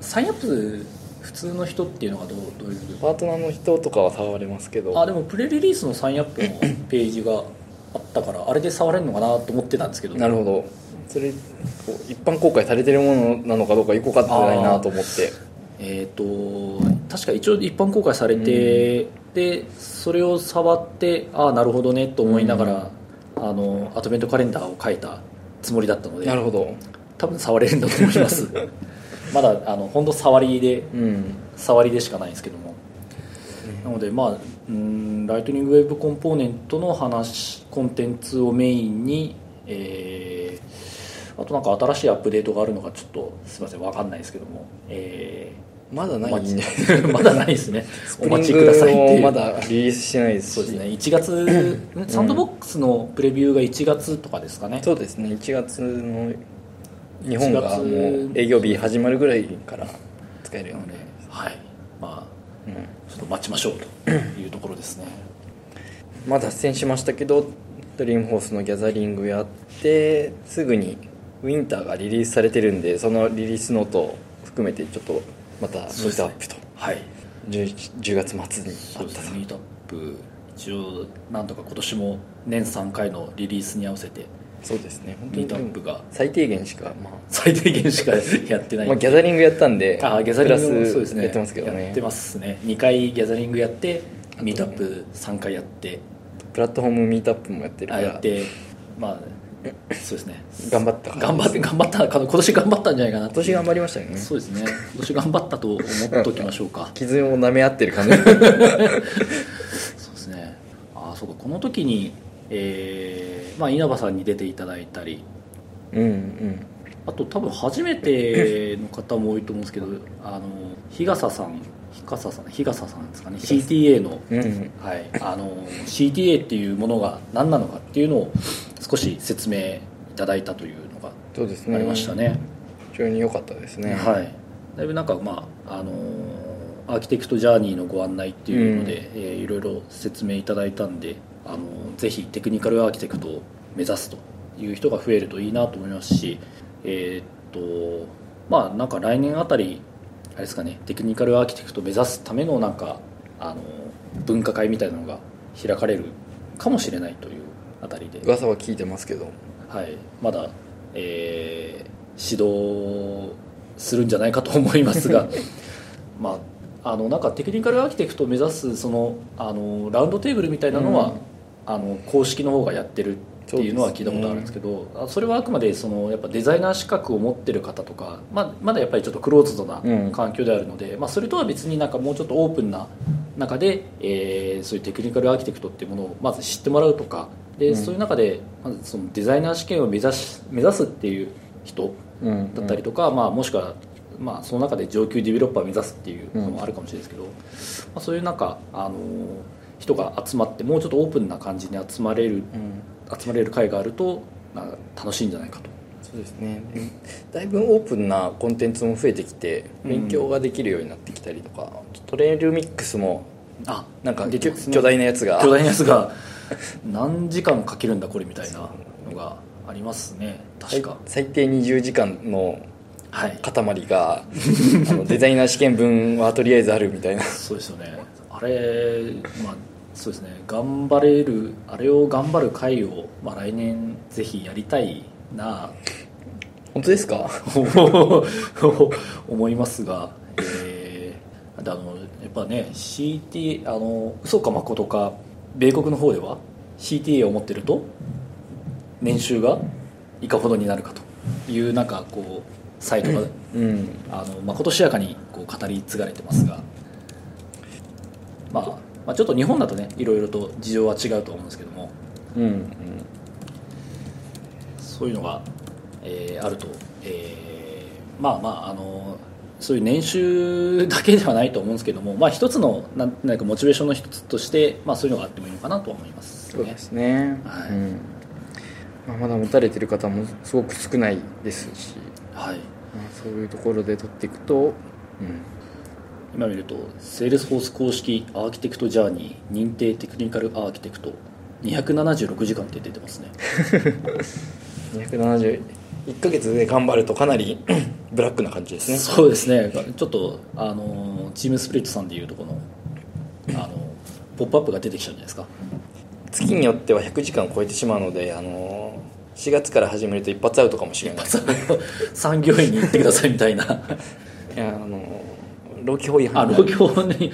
サインアップ普通の人っていうのがどうどういうパートナーの人とかは触れますけど。あでもプレイリリースのサインアップのページがあったからあれで触れるのかなと思ってたんですけど。なるほど。それこう一般公開されてるものなのかどうかよく分かってないなと思って。えー、と確か一応一般公開されて、でそれを触ってああなるほどねと思いながら、あのアドベントカレンダーを書いたつもりだったので。なるほど多分触れるんだと思います。まだあの本当触りでうん。触りでしかないんですけども、なのでまあうんライトニングウェブコンポーネントの話コンテンツをメインに、えーあとなんか新しいアップデートがあるのかちょっとすみません分かんないですけども、えまだーない まだないですね。お待ちくださいっていう。まだリリースしてないです。しそうですね。1月サンドボックスのプレビューが1月とかですかね。そうですね。1月の日本がも1う月営業日始まるぐらいから使えるようで。はい。まあうん。ちょっと待ちましょうというところですね。まあ脱線しましたけどドリームホースのギャザリングやってすぐにウィンターがリリースされてるんでそのリリースノートを含めてちょっとまたミートアップと、はい。10, 10月末にあそうったと。ですね。ミートアップ一応なんとか今年も年3回のリリースに合わせてそうですね。本当ミにートアップが。最低限しか、ま 最低限しか やってない。あまあ、ギャザリングやったんであギャザリングもプラスそうですね。やってますけどね。やってますね。2回ギャザリングやってミートアップ3回やって。プラットフォームミートアップもやってるから。あやってまあそうですね。頑張った頑張って頑張ったか今年頑張ったんじゃないかな今年頑張りましたよね。そうですね。今年頑張ったと思っておきましょうか。傷を舐め合ってる感じ。そうですね。あそうか。この時に、えーまあ、稲葉さんに出ていただいたり。うんうん。あと多分初めての方も多いと思うんですけどあの日笠さん。日笠さん。日笠さんですかね。CTA の,、うんはい、あの CTA っていうものが何なのかっていうのを少し説明いただいたというのがありましたね。非常に良かったですね。はい、だいぶなんかまああのアーキテクトジャーニーのご案内っていうので、えーいろいろ説明いただいたんであのぜひテクニカルアーキテクトを目指すという人が増えるといいなと思いますしえーっとまあなんか来年あたりあれですかねテクニカルアーキテクトを目指すためのなんかあの分科会みたいなのが開かれるかもしれないというあたりで。噂は聞いてますけど。はい、まだ、えー指導するんじゃないかと思いますが。まああのなんかテクニカルアーキテクトを目指すそのあのラウンドテーブルみたいなのは、うんあの公式の方がやってるっていうのは聞いたことあるんですけどあそれはあくまでそのやっぱデザイナー資格を持ってる方とか、まあ、まだやっぱりちょっとクローズドなうん。環境であるので、まあ、それとは別になんかもうちょっとオープンな中で、えーそういうテクニカルアーキテクトっていうものをまず知ってもらうとかで、うん。そういう中でまずそのデザイナー試験を目指し目指すっていう人うん。だったりとか、まあ、もしくは、まあ、その中で上級ディベロッパーを目指すっていうのもあるかもしれないですけど、まあ、そういうなんか、あの人が集まってもうちょっとオープンな感じに集まれるうん。集まれる会があると楽しいんじゃないかと。そうですね。でだいぶオープンなコンテンツも増えてきて勉強ができるようになってきたりとか、トレイルミックスもあなんか巨大なやつが。巨大なやつが 何時間かけるんだこれみたいなのがありますね。確か。最最低20時間のはい。塊があのデザイナー試験分はとりあえずあるみたいな。そうですよね。あれまあそうですね。頑張れるあれを頑張る会を、まあ、来年ぜひやりたいな。本当ですか？思いますが、えー、であのやっぱね CTA あの嘘か誠か米国の方では CTA を持ってると年収がいかほどになるかと。いうなんかこうサイトがうん。あのまことしやかにこう語り継がれてますが、まあ、まあちょっと日本だとねいろいろと事情は違うと思うんですけども。うんうんそういうのが、えーあると、えーまあまああのそういう年収だけではないと思うんですけども、まあ、一つのなんなんかモチベーションの一つとして、まあ、そういうのがあってもいいのかなとは思いますね。そうですね、はい。うん。まあ、まだ持たれてる方もすごく少ないですし、はい、まあ、そういうところで取っていくと、うん、今見るとセールスフォース公式アーキテクトジャーニー認定テクニカルアーキテクト。276時間って出てますね。271ヶ月で頑張るとかなり ブラックな感じですね。そうですね。ちょっとあのチームスプリットさんでいうとこのあのポップアップが出てきちゃうんじゃないですか。月によっては100時間超えてしまうのであの4月から始めると一発アウトかもしれない。産業医に行ってくださいみたいな。いやあの労基法違あ反労基法に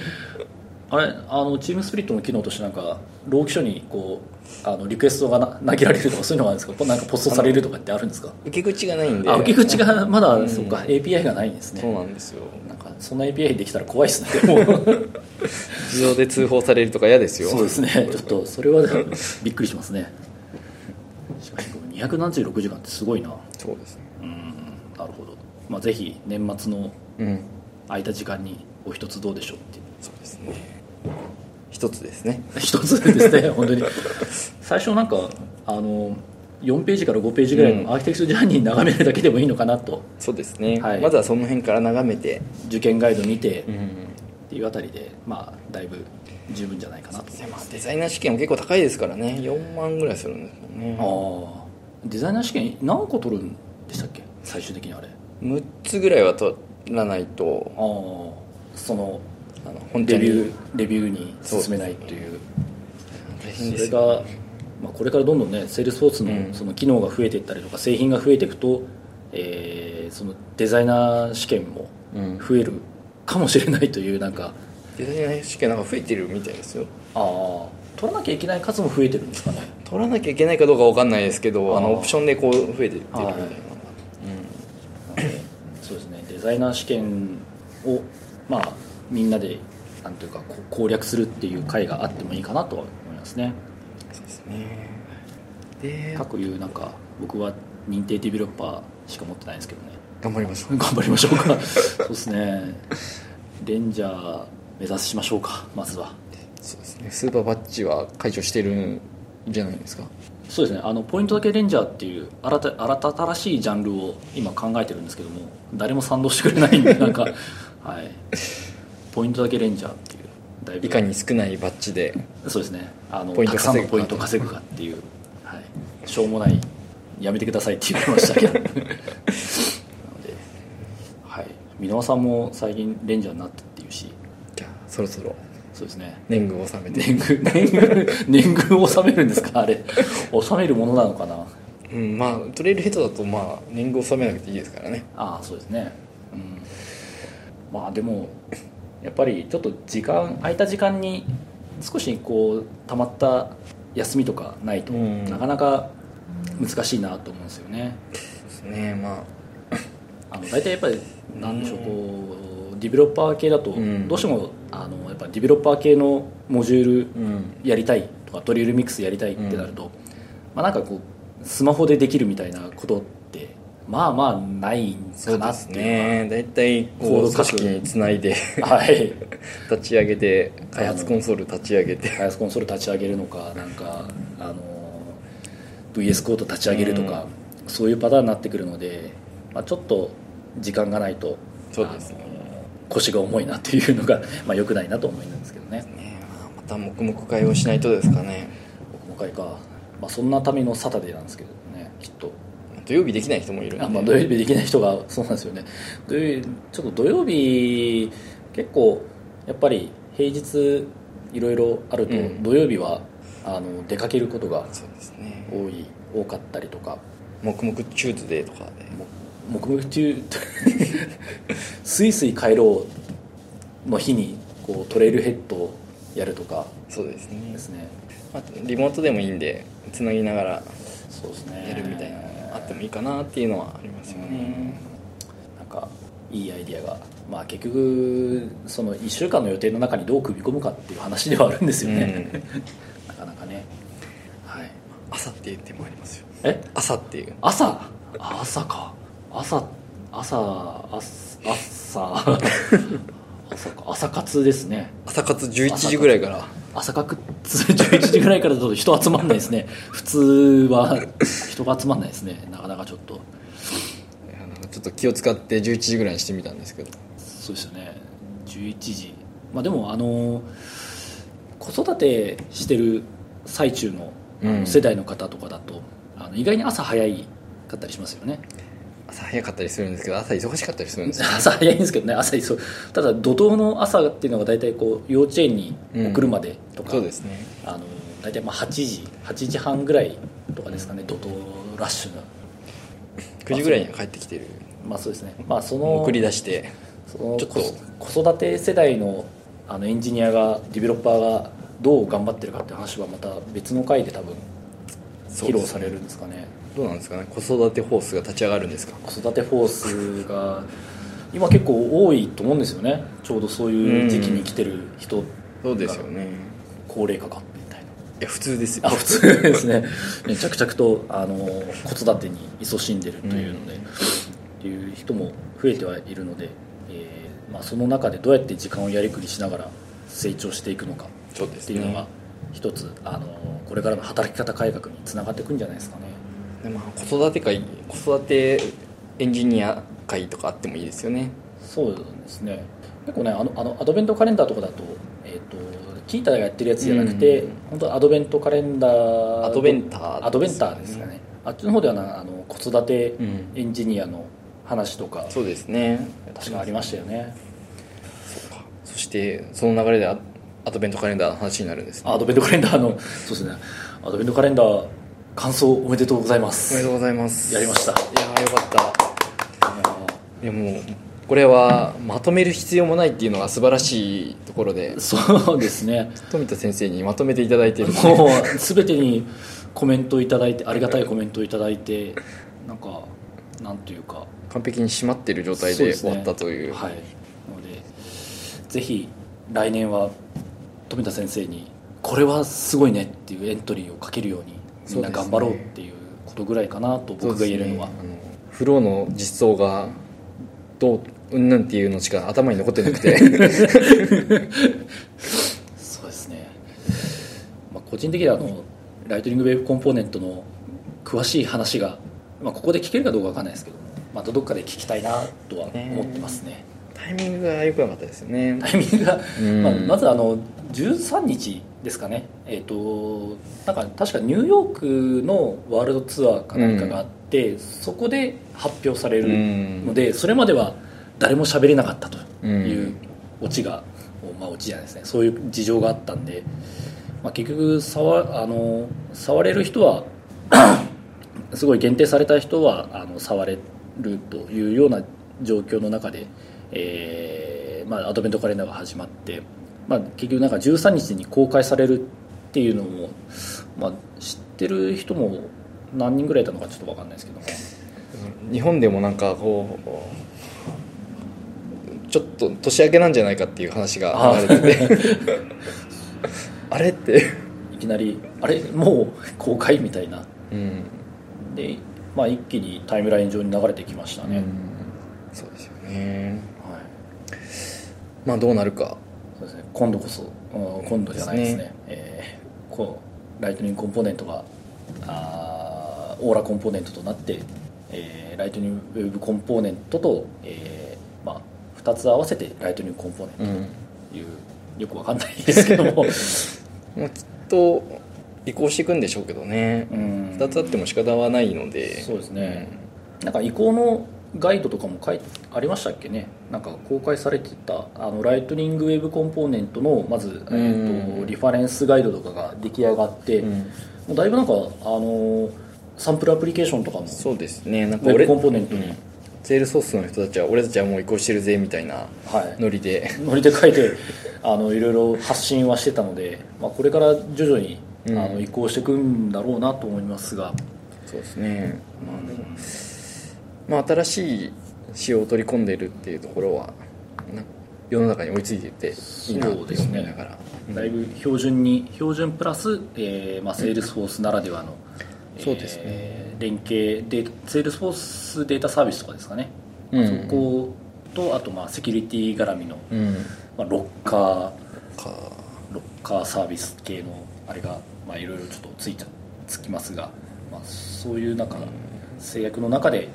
あれあのチームスプリットの機能としてなんか労基署にこうあのリクエストがな投げられるとかそういうのがあるんですか？なんかポストされるとかってあるんですか？受け口がないんで。あ受け口がまだ、うん。そうか API がないんですそうねなんですよ。なんかそんな API できたら怖いですね。自動で通報されるとか嫌ですよ。そうですね。ちょっとそれはびっくりしますね。しかし276時間ってすごいな。そうですね。うんなるほど、まあ、ぜひ年末のうん空いた時間にお一つどうでしょうっていう。そうですね。一つですね。一つですね 本当に。最初なんかあの4ページから5ページぐらいのアーキテクトジャーニー眺めるだけでもいいのかなと。そうですね、はい。まずはその辺から眺めて。受験ガイド見てっうんていうあたりでまあだいぶ十分じゃないかなと。思いますデザイナー試験も結構高いですからね。4万ぐらいするんですもんね。ああ。デザイナー試験何個取るんでしたっけ？最終的にあれ。あ6つぐらいは取らないとあそのあの本当にレビューレビューに進めないっていう。大それが、まあ、これからどんどんねセールスフォースうん。のその機能が増えていったりとか製品が増えていくと、えーそのデザイナー試験もうん。増えるかもしれないというなんか。デザイナー試験なんか増えてるみたいですよ。ああ取らなきゃいけない数も増えてるんですかね。取らなきゃいけないかどうかわかんないですけどあのオプションでこう増えてってるみたいな、はいなのでそうですねデザイナー試験をまあみんなでなんというか攻略するっていう会があってもいいかなとは思いますね。そうですね。で各いうなんか僕は認定ディベロッパーしか持ってないんですけどね。頑張りましょう。頑張りましょうか。そうですね。レンジャー目指しましょうかまずは。そうですね。スーパーバッジは解除してるんじゃないですか？そうですね。あのポイントだけレンジャーっていう新た新た新しいジャンルを今考えてるんですけども誰も賛同してくれないんで なんかはい。ポイントだけレンジャーっていうだいぶ。いかに少ないバッジでそうですね。あのポイントたくさんのポイントを稼ぐかっていう、はい、しょうもないやめてくださいって言われましたけど。なので、はい、箕輪さんも最近レンジャーになったっていうし。じゃあそろそろそうですね。年貢を納めて。年貢年貢年貢を納めるんですか？あれ。納めるものなのかな？うんまあトレイルヘッドだとまあ年貢を納めなくていいですからね。ああそうですね。うん。まあでもやっぱりちょっと時間空いた時間に少しこうたまった休みとかないと、うん。なかなか難しいなと思うんですよね。ですねまあ。の大体やっぱりなんでしょうこうディベロッパー系だとうん。どうしてもあのやっぱディベロッパー系のモジュールやりたいとかトリエルミックスやりたいってなると、まあなんかこうスマホでできるみたいなことってまあまあないんそうですかなっていうね。大体コード組織につないでのは はい。立ち上げて開発コンソール立ち上げて。開発コンソール立ち上げるのかなんかあの VS コード立ち上げるとか、そういうパターンになってくるので、まあ、ちょっと時間がないとそうですね腰が重いなっていうのがまあ良くないなと思うんですけどね。ねまた黙々会をしないとですかね。僕も会か、まあ、そんなためのサタデーなんですけどねきっと。土曜日できない人もいるんで。あ、まあ、土曜日できない人がそうなんですよね。土曜日ちょっと土曜日結構やっぱり平日いろいろあると、うん。土曜日はあの出かけることがそうですね。多い多かったりとか。黙々チューズデーとかで黙々中 スイスイ帰ろうの日にこうトレイルヘッドをやるとかそうですね。ですね。まあ、リモートでもいいんでつなぎながらそうですね。やるみたいなのあってもいいかなっていうのはありますよね。なんかいいアイディアが。まあ結局その1週間の予定の中にどう組み込むかっていう話ではあるんですよね、なかなかね。はい。朝っていう手もありますよ。え？朝っていう。朝？あ朝か朝朝朝朝朝か朝活ですね。朝活11時ぐらいから。朝活11時ぐらいからだと人集まんないですね。普通は人が集まんないですね。なかなかちょっと。ちょっと気を使って11時ぐらいにしてみたんですけど。そうですよね。11時。まあでもあの子育てしてる最中の世代の方とかだと、あの意外に朝早いかったりしますよね朝早かったりするんですけど朝忙しかったりするんですよ 朝早いんですけどね。朝そうただ怒涛の朝っていうのが大体こう幼稚園に送るまでとか、そうですね。あの大体まあ8時8時半ぐらいとかですかね怒涛ラッシュな9時ぐらいには帰ってきてる。まあそうですね。まあその送り出してちょっと。子子育て世代のあのエンジニアがディベロッパーがどう頑張ってるかって話はまた別の回で多分披露されるんですかねどうなんですかね？子育てフォースが立ち上がるんですか？子育てフォースが今結構多いと思うんですよね。ちょうどそういう時期に来てる人、そうですよね。高齢化かみたいな。いや普通ですよ。あ普通ですね。ね着々とあの子育てに勤しんでるというので、っていう人も増えてはいるので、えーまあ、その中でどうやって時間をやりくりしながら成長していくのかっていうのが一つあのこれからの働き方改革につながっていくんじゃないですかね。でまあ、子育て会子育てエンジニア会とかあってもいいですよね。そうですね。結構ねあのあのアドベントカレンダーとかだと,、えー、とキータがやってるやつじゃなくて、うん。本当アドベントカレンダーアドベンターアドベンターですかね。あっちの方ではなあの子育てうんエンジニアの話とか、そうですね。確かありましたよね。そうか。そしてその流れでアアドベントカレンダーの話になるんですね。アドベントカレンダーのそうですね。アドベントカレンダー感想おめでとうございまおめすでとうございます。やりました。いやーよかった。いやもうこれはまとめる必要もないっていうのが素晴らしいところでそうですね。富田先生にまとめていただいてるもう全てにコメントいただいてありがたいコメントいただいてなんかなんというか完璧に締まってる状態です終わったという。はい。なのでぜひ来年は富田先生にこれはすごいねっていうエントリーをかけるようにみんな頑張ろうっていうことぐらいかなと僕が言えるのは、ね。あのフローの実装がどううんぬんっていうのしか頭に残ってなくて。そうですね、まあ、個人的にはあのライトニングウェブコンポーネントの詳しい話が、まあ、ここで聞けるかどうかわかんないですけどまたどっかで聞きたいなとは思ってますね。タイミングが良くなかったですよね。タイミングが、うん。まあ、まずあの13日ですかね。えっ、となんか確かニューヨークのワールドツアーか何かがあって、そこで発表されるので、それまでは誰も喋れなかったというオチが、まあオチじゃないですね。そういう事情があったんで、まあ、結局触あの触れる人は すごい限定された人はあの触れるというような状況の中で、えーまあ、アドベントカレンダーが始まって、まあ、結局なんか13日に公開されるっていうのも、まあ、知ってる人も何人ぐらいいたのかちょっと分かんないですけど。も日本でもなんかこうちょっと年明けなんじゃないかっていう話が流れてて。あれって。いきなりあれ？もう公開みたいな。うん、で、まあ、一気にタイムライン上に流れてきましたね、うん。そうですよね。はい。まあどうなるか今度こそ、うん今度じゃないですね、ですえーこうライトニングコンポーネントがあーオーラコンポーネントとなって、えーライトニングウェブコンポーネントと、えーまあ、2つ合わせてライトニングコンポーネントうん。という、よくわかんないですけども、まあ、きっと移行していくんでしょうけどね、うん。2つあっても仕方はないので。そうですね、なんか移行のガイドとかも書いありましたっけね？なんか公開されてたあのライトニングウェブコンポーネントのまず、えー、とリファレンスガイドとかが出来上がって、うん。もうだいぶなんかあのサンプルアプリケーションとかもそうですね。なんウェブか俺コンポーネントに、セールソースの人たちは俺たちはもう移行してるぜみたいなはい、ノリで。ノリで書いて あのいろいろ発信はしてたので、まあ、これから徐々に、うん。あの移行していくんだろうなと思いますが、そうですね。まあでもまあ新しい仕様を取り込んでるっていうところはな世の中に追いついていていいなってそうですね。思いながら、だいぶ標準に標準プラス、えーまあ、セールスフォースならではの、そうですね。えー連携でセールスフォースデータサービスとかですかね、うん。そことあとまあセキュリティ絡みの、うん。まあ、ロッカーかロッカーサービス系のあれがまあいろいろちょっとついちゃつきますが、まあ、そういう中制約の中で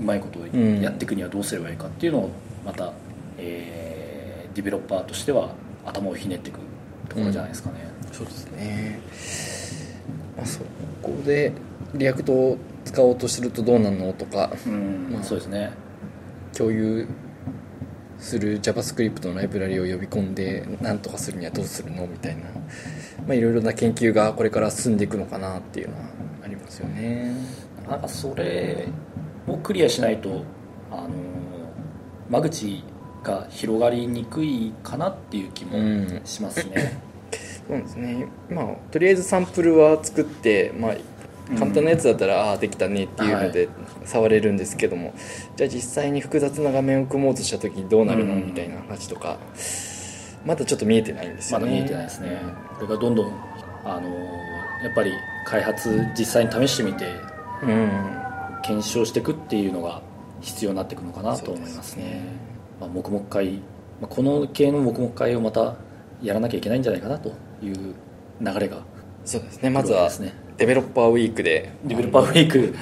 うまいことやっていくにはどうすればいいかっていうのをまた、えーディベロッパーとしては頭をひねっていくところじゃないですかね、そうですね、まあ、そこで React を使おうとするとどうなるのとかうんまあそうですね。共有する JavaScript のライブラリを呼び込んで何とかするにはどうするのみたいな、まあ、いろいろな研究がこれから進んでいくのかなっていうのはありますよね。なんかそれをクリアしないとあの間口が広がりにくいかなっていう気もうんしますね、そうですね。まあとりあえずサンプルは作って、まあ、簡単なやつだったら、ああできたねっていうので触れるんですけども、じゃあ実際に複雑な画面を組もうとした時にどうなるの、うん。みたいな話とかまだちょっと見えてないんですよね。まだ見えてないですね。これがどんどんあのやっぱり開発実際に試してみてうん検証していくっていうのが必要になっていくのかなと思いますね。まあ、黙々会、まあ、この系の黙々会をまたやらなきゃいけないんじゃないかなという流れがそうですねまずはですねデベロッパーウィークでディベロッパーウィーク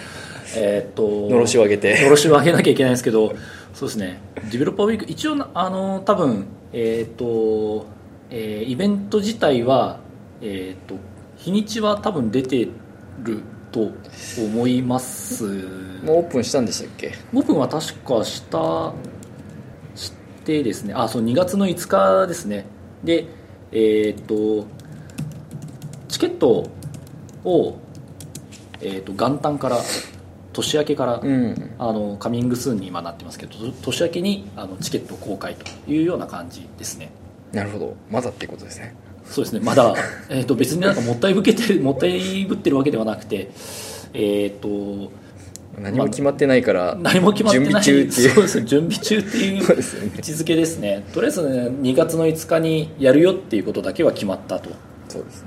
えーっとのろしを上げてのろしを上げなきゃいけないんですけどそうですねディベロッパーウィーク一応なあの多分えーっと、えーイベント自体はえーっと日にちは多分出てると思います。もうオープンしたんでしたっけ？オープンは確かしたしてですね。あそう2月の5日ですね。でえーっとチケットを、えーっと元旦から年明けから、うん。あのカミングスーンに今なってますけどと年明けにあのチケット公開というような感じですね。なるほど。まだっていうことですねそうですね。まだ、えー、と別になんかもったいぶけてる もったいぶってるわけではなくてえっ、と何も決まってないから、何も決まってない。準備中っていう。そう準備中っていう 位置づけですね。とりあえず、ね、2月の5日にやるよっていうことだけは決まったと。そうです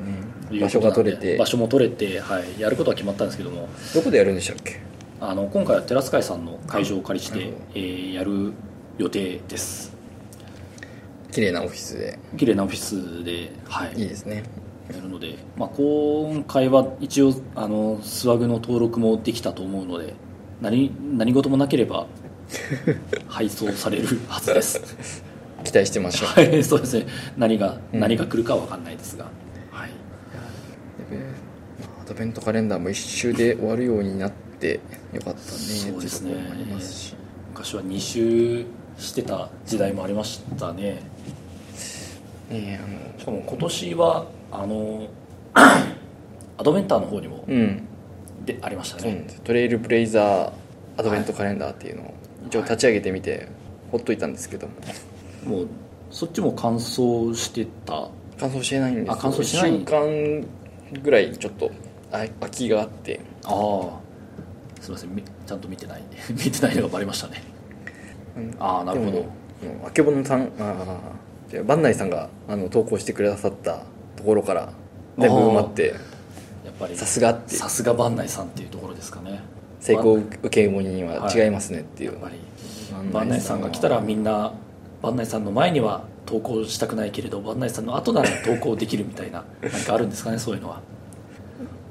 ね。場所が取れて。場所も取れて、はい、やることは決まったんですけども。どこでやるんでしたっけ？あの今回はテラス会さんの会場を借りしてなるほ、えーやる予定です綺麗なオフィスで。綺麗なオフィスで、はい、いいですね。やるので、まあ、今回は一応あのスワグの登録もできたと思うので何何事もなければ 配送されるはずです。期待してましょう。はいそうですね。何が、うん。何が来るかは分かんないですが、はい、アドベントカレンダーも一周で終わるようになってよかったね。そうですね。昔は2周してた時代もありましたねねあしかも今年はあの アドベンターの方にものうん。でありましたね。トレイルブレイザーアドベントカレンダーっていうのを一応立ち上げてみてほっといたんですけども。うそっちも完走してた？乾燥してないんです。あ乾燥してない？1週間ぐらいちょっとあ空きがあって。ああすみません。みちゃんと見てない。見てないのがバレましたね。ああなるほど。あけぼのさんああで万内さんがあの投稿してくださったところからだいぶ埋まってやっぱりさすがっていう。さすが万内さんっていうところですかね。成功受け子には違いますねっていう、やっぱり内さんが。来たらみんな万内さんの前には投稿したくないけれど万内さんの後なら投稿できるみたいな 何かあるんですかねそういうのは。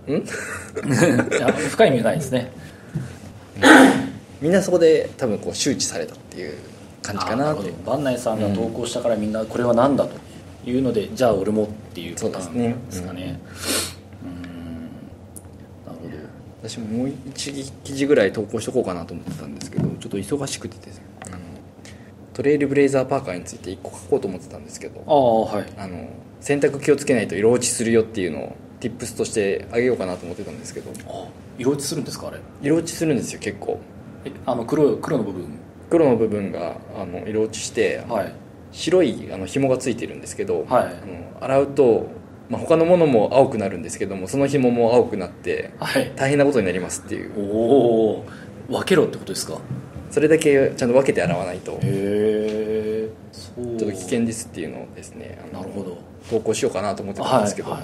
ん？いや深い意味はないですね。みんなそこで多分こう周知されたっていう感じかなって内さんが投稿したからみんなこれは何だというので、じゃあ俺もっていうパターンですかね。うん。なるほど。私ももう1記事ぐらい投稿しとこうかなと思ってたんですけどちょっと忙しくてですね。あのトレイルブレイザーパーカーについて1個書こうと思ってたんですけどああはい。あの洗濯気をつけないと色落ちするよっていうのを tips としてあげようかなと思ってたんですけど。あ色落ちするんですかあれ？色落ちするんですよ結構。えあの黒黒の部分黒の部分があの色落ちして、はい。白いあの紐がついてるんですけど、はい。あの洗うと、まあ、他のものも青くなるんですけどもその紐も青くなってはい。大変なことになりますっていう。おお分けろってことですか？それだけちゃんと分けて洗わないと。へえちょっと危険ですっていうのをですね。なるほど。投稿しようかなと思ってたんですけど、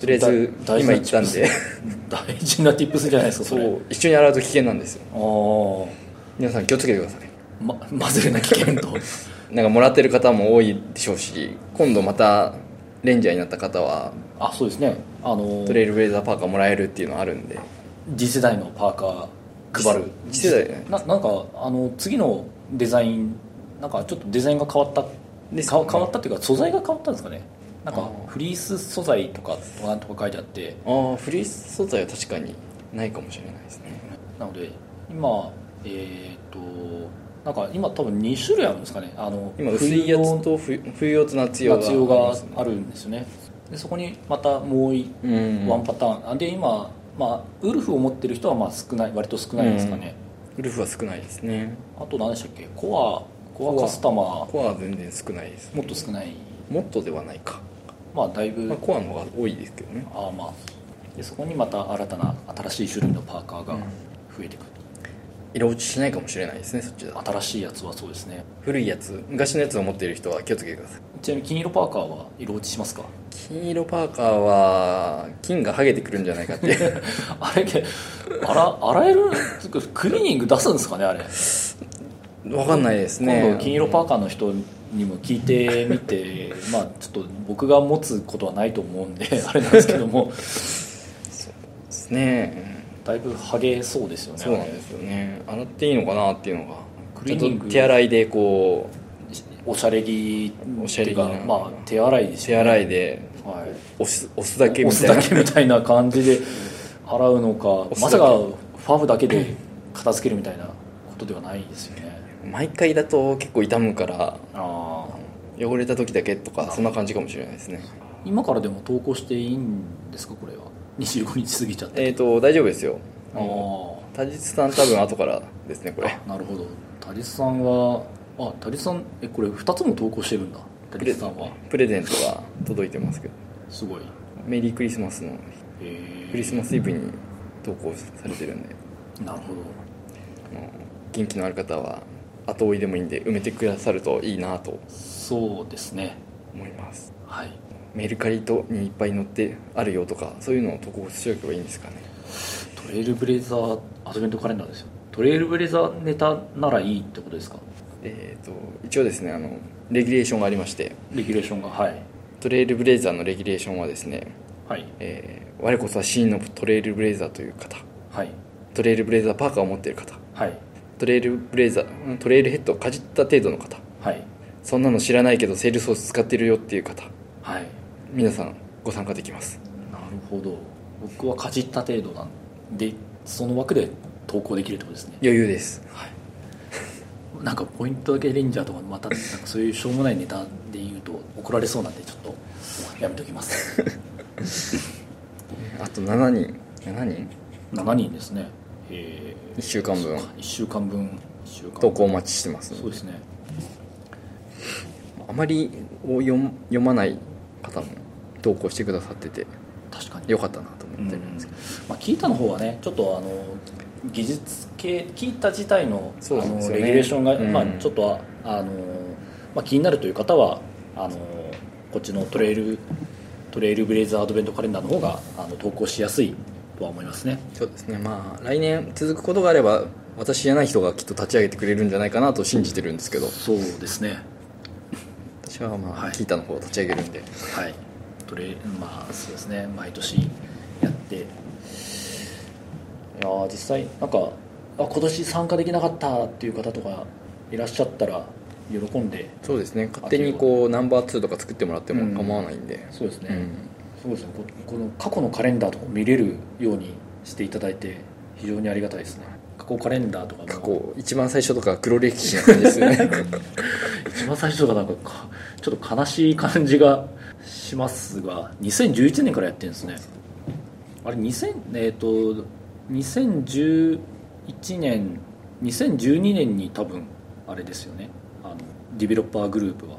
とりあえず大今言ったんで。大事な tips じゃないですかそう。一緒に洗うと危険なんですよ。あ皆さん気をつけてください。あまマズレな危険と。なんかもらってる方も多いでしょうし今度またレンジャーになった方はあそうですね。あのトレイルブレイザーパーカーもらえるっていうのあるんで。次世代のパーカー配る。次世代ね。ななんかあの次のデザインなんかちょっとデザインが変わったですか変わったっていうか素材が変わったんですかね。なんかフリース素材とかなんとか書いてあって。ああフリース素材は確かにないかもしれないですね。なので今えっ、となんか今多分2種類あるんですかね。あの今薄いやつと冬冬用と夏用が夏用があるんですよね。でそこにまたもうワンパターン。あで今、まあ、ウルフを持ってる人はまあ少ない割と少ないですかね、ウルフは少ないですね。あと何でしたっけ？コアコアカスタマー。コアは全然少ないですもっと少ない。もっとではないか、まあだいぶ、まあ、コアの方が多いですけどね。ああまあ。でそこにまた新たな新しい種類のパーカーが増えてく。る、色落ちしないかもしれないですねそっちだと。新しいやつはそうですね。古いやつ昔のやつを持っている人は気をつけてください。ちなみに金色パーカーは色落ちしますか？金色パーカーは金が剥げてくるんじゃないかって あれけ洗洗えるクリーニング出すんですかねあれ。分かんないですね。今度金色パーカーの人にも聞いてみて まあちょっと僕が持つことはないと思うんであれなんですけども。ですねだいぶハゲそうですよねそうなんですよね。洗っていいのかなっていうのが。ちょっと手洗いでこおしゃれ着おしまあ手洗いでうすよね。手洗いではい。押す押すだけみ押すたいな。だけみたいな感じで洗うのかまさかファーブだけで片付けるみたいなことではないですよね。毎回だと結構傷むから汚れた時だけとかそんな感じかもしれないですね。今からでも投稿していいんですかこれは？25日過ぎちゃってえっ、と大丈夫ですよ。ああ田実さん多分後からですねこれ。なるほど。タリスさんはあタリスさんえこれ2つも投稿してるんだ。タプレリスさんは。プレゼントが届いてますけど。すごい。メリークリスマスのへクリスマスイブに投稿されてるんで。えなるほど。元気のある方は後追いでもいいんで埋めてくださるといいなと。そうですね。思います。はいメルカリとにいっぱい載ってあるよとかそういうのを投稿しておけばいいんですかね。トレイルブレザーアドベントカレンダーですよ。トレイルブレザーネタならいいってことですか？えっ、と一応ですねあのレギュレーションがありまして。レギュレーションがはい。トレイルブレイザーのレギュレーションはですね、はい。えー我こそは真のトレイルブレイザーという方。はい。トレイルブレイザーパーカーを持っている方。はい。トレイルブレイザーうんトレイルヘッドをかじった程度の方。はい。そんなの知らないけどセールスを使ってるよっていう方。はい皆さんご参加できます。なるほど。僕はかじった程度なんでその枠で投稿できるってことですね。余裕です。なんかポイントだけレンジャーとかまたなんかそういうしょうもないネタで言うと怒られそうなんでちょっとやめときます。あと7人。7人？7人ですね。え1週間分。1週間分。1週間投稿お待ちしてますそうですね。あまりを読まない方も投稿してくださってて確かに。良かったなと思ってるんですけど、まあ、キータの方はねちょっとあの技術系キータ自体のあのレギュレーションが、うん。まあ、ちょっとはあの、まあ、気になるという方はあのこっちのトレイルトレイルブレイザーアドベントカレンダーの方があの投稿しやすいとは思いますね。そうですね。まあ来年続くことがあれば私じゃない人がきっと立ち上げてくれるんじゃないかなと信じてるんですけど。そうですね。私はまあ、はい。キータの方を立ち上げるんで。はいトレまあそうですね。毎年やって。いやー実際なんかあ今年参加できなかったっていう方とかいらっしゃったら喜んで。そうですね。勝手にこうナンバー2とか作ってもらっても構わないんで、そうですね、うん。そうですね。ここの過去のカレンダーとかも見れるようにしていただいて非常にありがたいですね。過去カレンダーとかも過去一番最初とか黒歴史な感じですよね。一番最初とかなんかかちょっと悲しい感じがしますが2011年からやってるんですね。あれ2000えっ、と2011年2012年に多分あれですよね。あのディベロッパーグループは。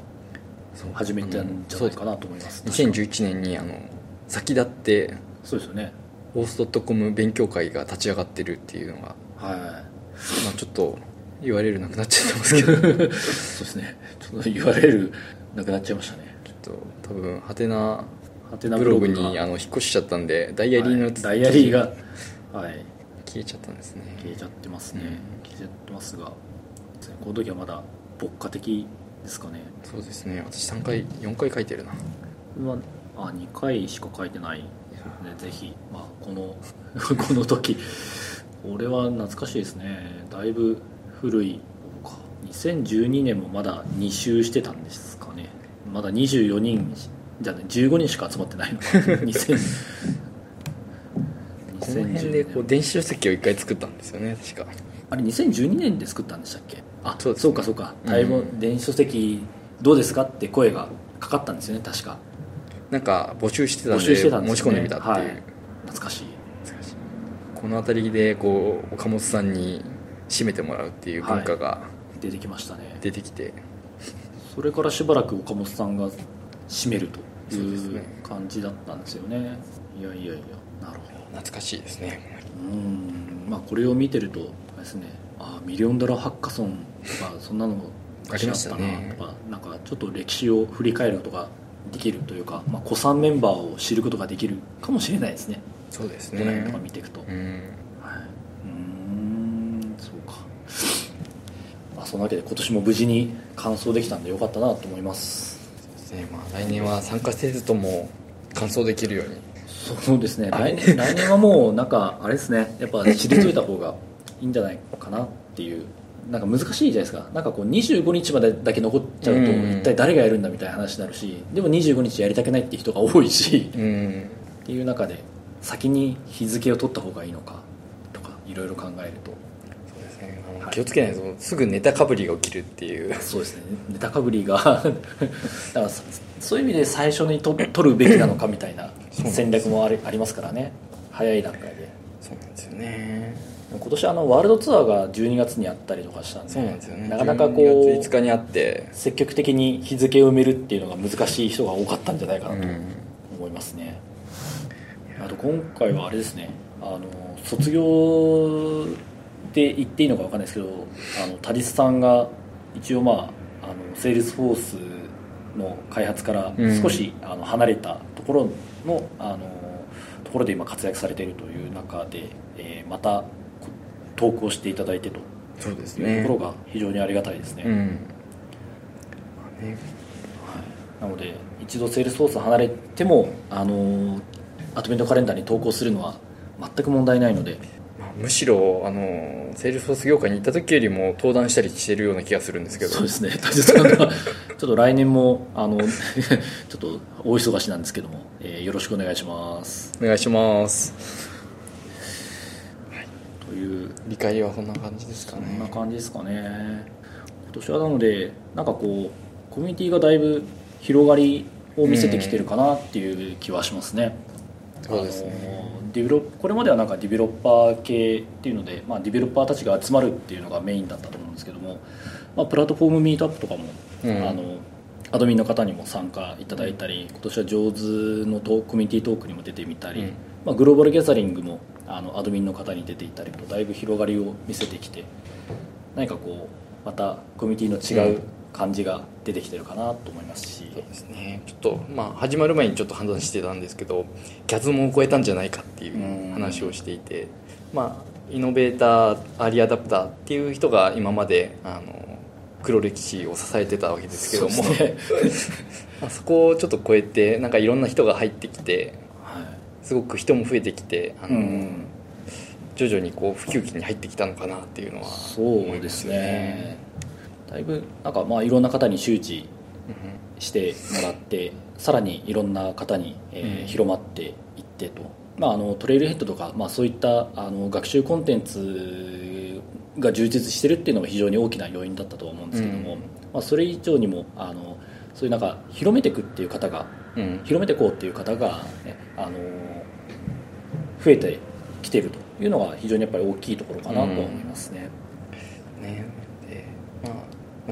始めたんじゃないかなと思います、2011年にあの先立ってそうですよね。オースドットコム勉強会が立ち上がってるっていうのが、はい。まあ、ちょっと言われるなくなっちゃってますけど。ちょっそうですね。ちょっと言われるなくなっちゃいましたね。と多分ハテナハテナブログがにあの引っ越しちゃったんでダイアリーの、はい。ダイアリーがはい。消えちゃったんですね。消えちゃってますね、うん。消えちゃってますがこの時はまだ牧歌的ですかね。そうですね。私3回4回書いてるな。うわあ2回しか書いてないね。ぜひ、まあ、この この時。これは懐かしいですね。だいぶ古い。か。2012年もまだ2周してたんですまだ24人じゃない15人しか集まってないの。か 2000この辺でこう電子書籍を1回作ったんですよね確か。あれ2012年で作ったんでしたっけ？あそうですそうかそうか。タイム、うん電子書籍どうですかって声がかかったんですよね確か。なんか募集してたん募で集してたんです、ね、申し込んでみたっていう、はい、懐かしい。この辺りでこう岡本さんに締めてもらうっていう文化が出てきましたね。出てきて、それからしばらく岡本さんが締めるという感じだったんですよね。いやいやいやなるほど。懐かしいですねうん。まあこれを見てるとですね。あミリオンドラーハッカソンとかそんなのありましたね。とかなんかちょっと歴史を振り返ることができるというか、まあ、古参メンバーを知ることができるかもしれないですね。そうですこの辺とかね見ていくと、うんそうか、まあ、そのわけで今年も無事に完走できたんでよかったなと思います。そうですね。まあ、来年は参加せずとも完走できるように。そうですね。来年来年はもうなんかあれですね。やっぱ退いた方がいいんじゃないかなっていう。なんか難しいじゃないですか。なんかこう25日までだけ残っちゃうとうん。一体誰がやるんだみたいな話になるしでも25日やりたくないっていう人が多いしうん。っていう中で先に日付を取った方がいいのかとかいろいろ考えるとはい。気をつけないとすぐネタかぶりが起きるっていう。そうですね。ネタかぶりが。だからそそういう意味で最初にと取るべきなのかみたいな戦略もありありますからね。早い段階で。そうなんですよね。今年あのワールドツアーが12月にあったりとかしたんでそうなんですよね。なかなかこ12う月5日にあって。積極的に日付を埋めるっていうのが難しい人が多かったんじゃないかなとうん。思いますね、あと今回はあれですね。あの卒業って言っていいのか分かんないですけどあのタリスさんが一応まああのセールスフォースの開発からうん。少し、あの離れたところのあのところで今活躍されているという中で、えーまたこ投稿していただいてと。そうですいうねところが非常にありがたいですね、うん。まあねなので一度セールスフォース離れてもあのアドベントカレンダーに投稿するのは全く問題ないのでまあむしろあのセールスフォース業界に行った時よりも登壇したりしてるような気がするんですけど。そうですね。大切なのはちょっと来年もあの ちょっと大忙しなんですけども、えーよろしくお願いします。お願いします。という理解はそんな感じですかそねんな感じですかね。今年はなのでなんかこうコミュニティがだいぶ広がりを見せてきてるかなっていう気はしますね、そうですねディベロこれまではなんかディベロッパー系っていうので、まあ、ディベロッパーたちが集まるっていうのがメインだったと思うんですけども、まあ、プラットフォームミートアップとかも、うん。あのアドミンの方にも参加いただいたり今年は上手のトコミュニティトークにも出てみたり、うん。まあ、グローバルギャザリングもあのアドミンの方に出ていったりとだいぶ広がりを見せてきて何かこうまたコミュニティの違う感じが出てきてるかなと思いますし、そうですね。ちょっとまあ始まる前にちょっと判断してたんですけどキャズムを超えたんじゃないかっていう話をしていてまあイノベーターアーリーアダプターっていう人が今まであの黒歴史を支えてたわけですけどもそね。まあそこをちょっと超えてなんかいろんな人が入ってきてはい。すごく人も増えてきてあの、うん徐々にこう普及期に入ってきたのかなっていうのはそうですねだいぶなんかまあいろんな方に周知してもらってさらにいろんな方に、えーうん。広まっていってと、まあ、あのトレイルヘッドとか、まあ、そういったあの学習コンテンツが充実してるっていうのも非常に大きな要因だったとは思うんですけども、うん。まあ、それ以上にもあのそういうなんか広めていくっていう方がうん。広めていこうっていう方が、ね、あの増えてきてるというのが非常にやっぱり大きいところかなとは思いますね。ねでまあ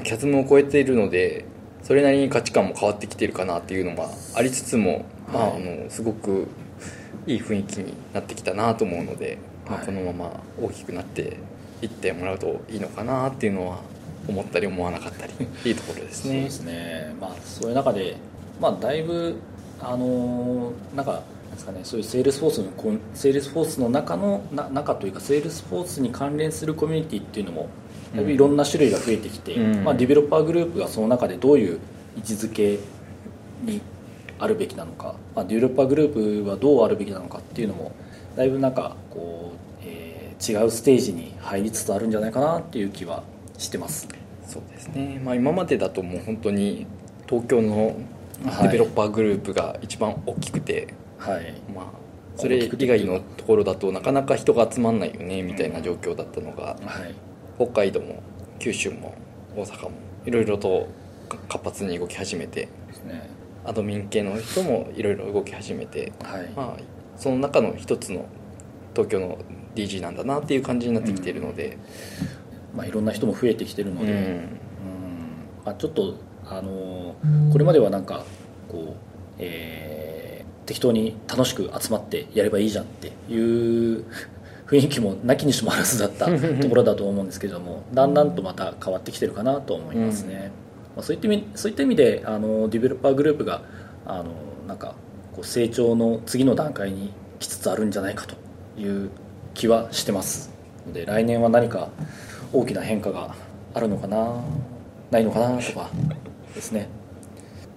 キャズムを超えているのでそれなりに価値観も変わってきてるかなっていうのがありつつも、まあ、はい。あのすごくいい雰囲気になってきたなと思うので、まあ、はい。このまま大きくなっていってもらうといいのかなっていうのは思ったり思わなかったり いいところですね。そうですね、まあ、そういう中で、まあ、だいぶ、あのーなんか、ですかね、そういうセールスフォースのセールスフォースの中の、な中というか、セールスフォースに関連するコミュニティっていうのも、だいぶいろんな種類が増えてきて、うん。まあ、ディベロッパーグループがその中でどういう位置づけにあるべきなのか、まあ、ディベロッパーグループはどうあるべきなのかっていうのも、だいぶなんかこう、えー違うステージに入りつつあるんじゃないかなっていう気はしてます。そうですね、まあ、今までだともう本当に東京のはい。デベロッパーグループが一番大きくて、はい。まあ、それ以外のところだとなかなか人が集まんないよねみたいな状況だったのがはい北海道も九州も大阪もいろいろと活発に動き始めてですね。アドミン系の人もいろいろ動き始めて、はい、まあ、その中の一つの東京の DG なんだなっていう感じになってきているので、まあ、いろんな人も増えてきてるので、うん。うん。まあ、ちょっと、あのーこれまではなんかこう、えー適当に楽しく集まってやればいいじゃんっていう雰囲気もなきにしもあらずだった ところだと思うんですけれどもだんだんとまた変わってきてるかなと思いますね、まあ、そういった意味そういった意味であのディベロッパーグループがあのなんかこう成長の次の段階に来つつあるんじゃないかという気はしてます。ので来年は何か大きな変化があるのかなないのかなとかですね。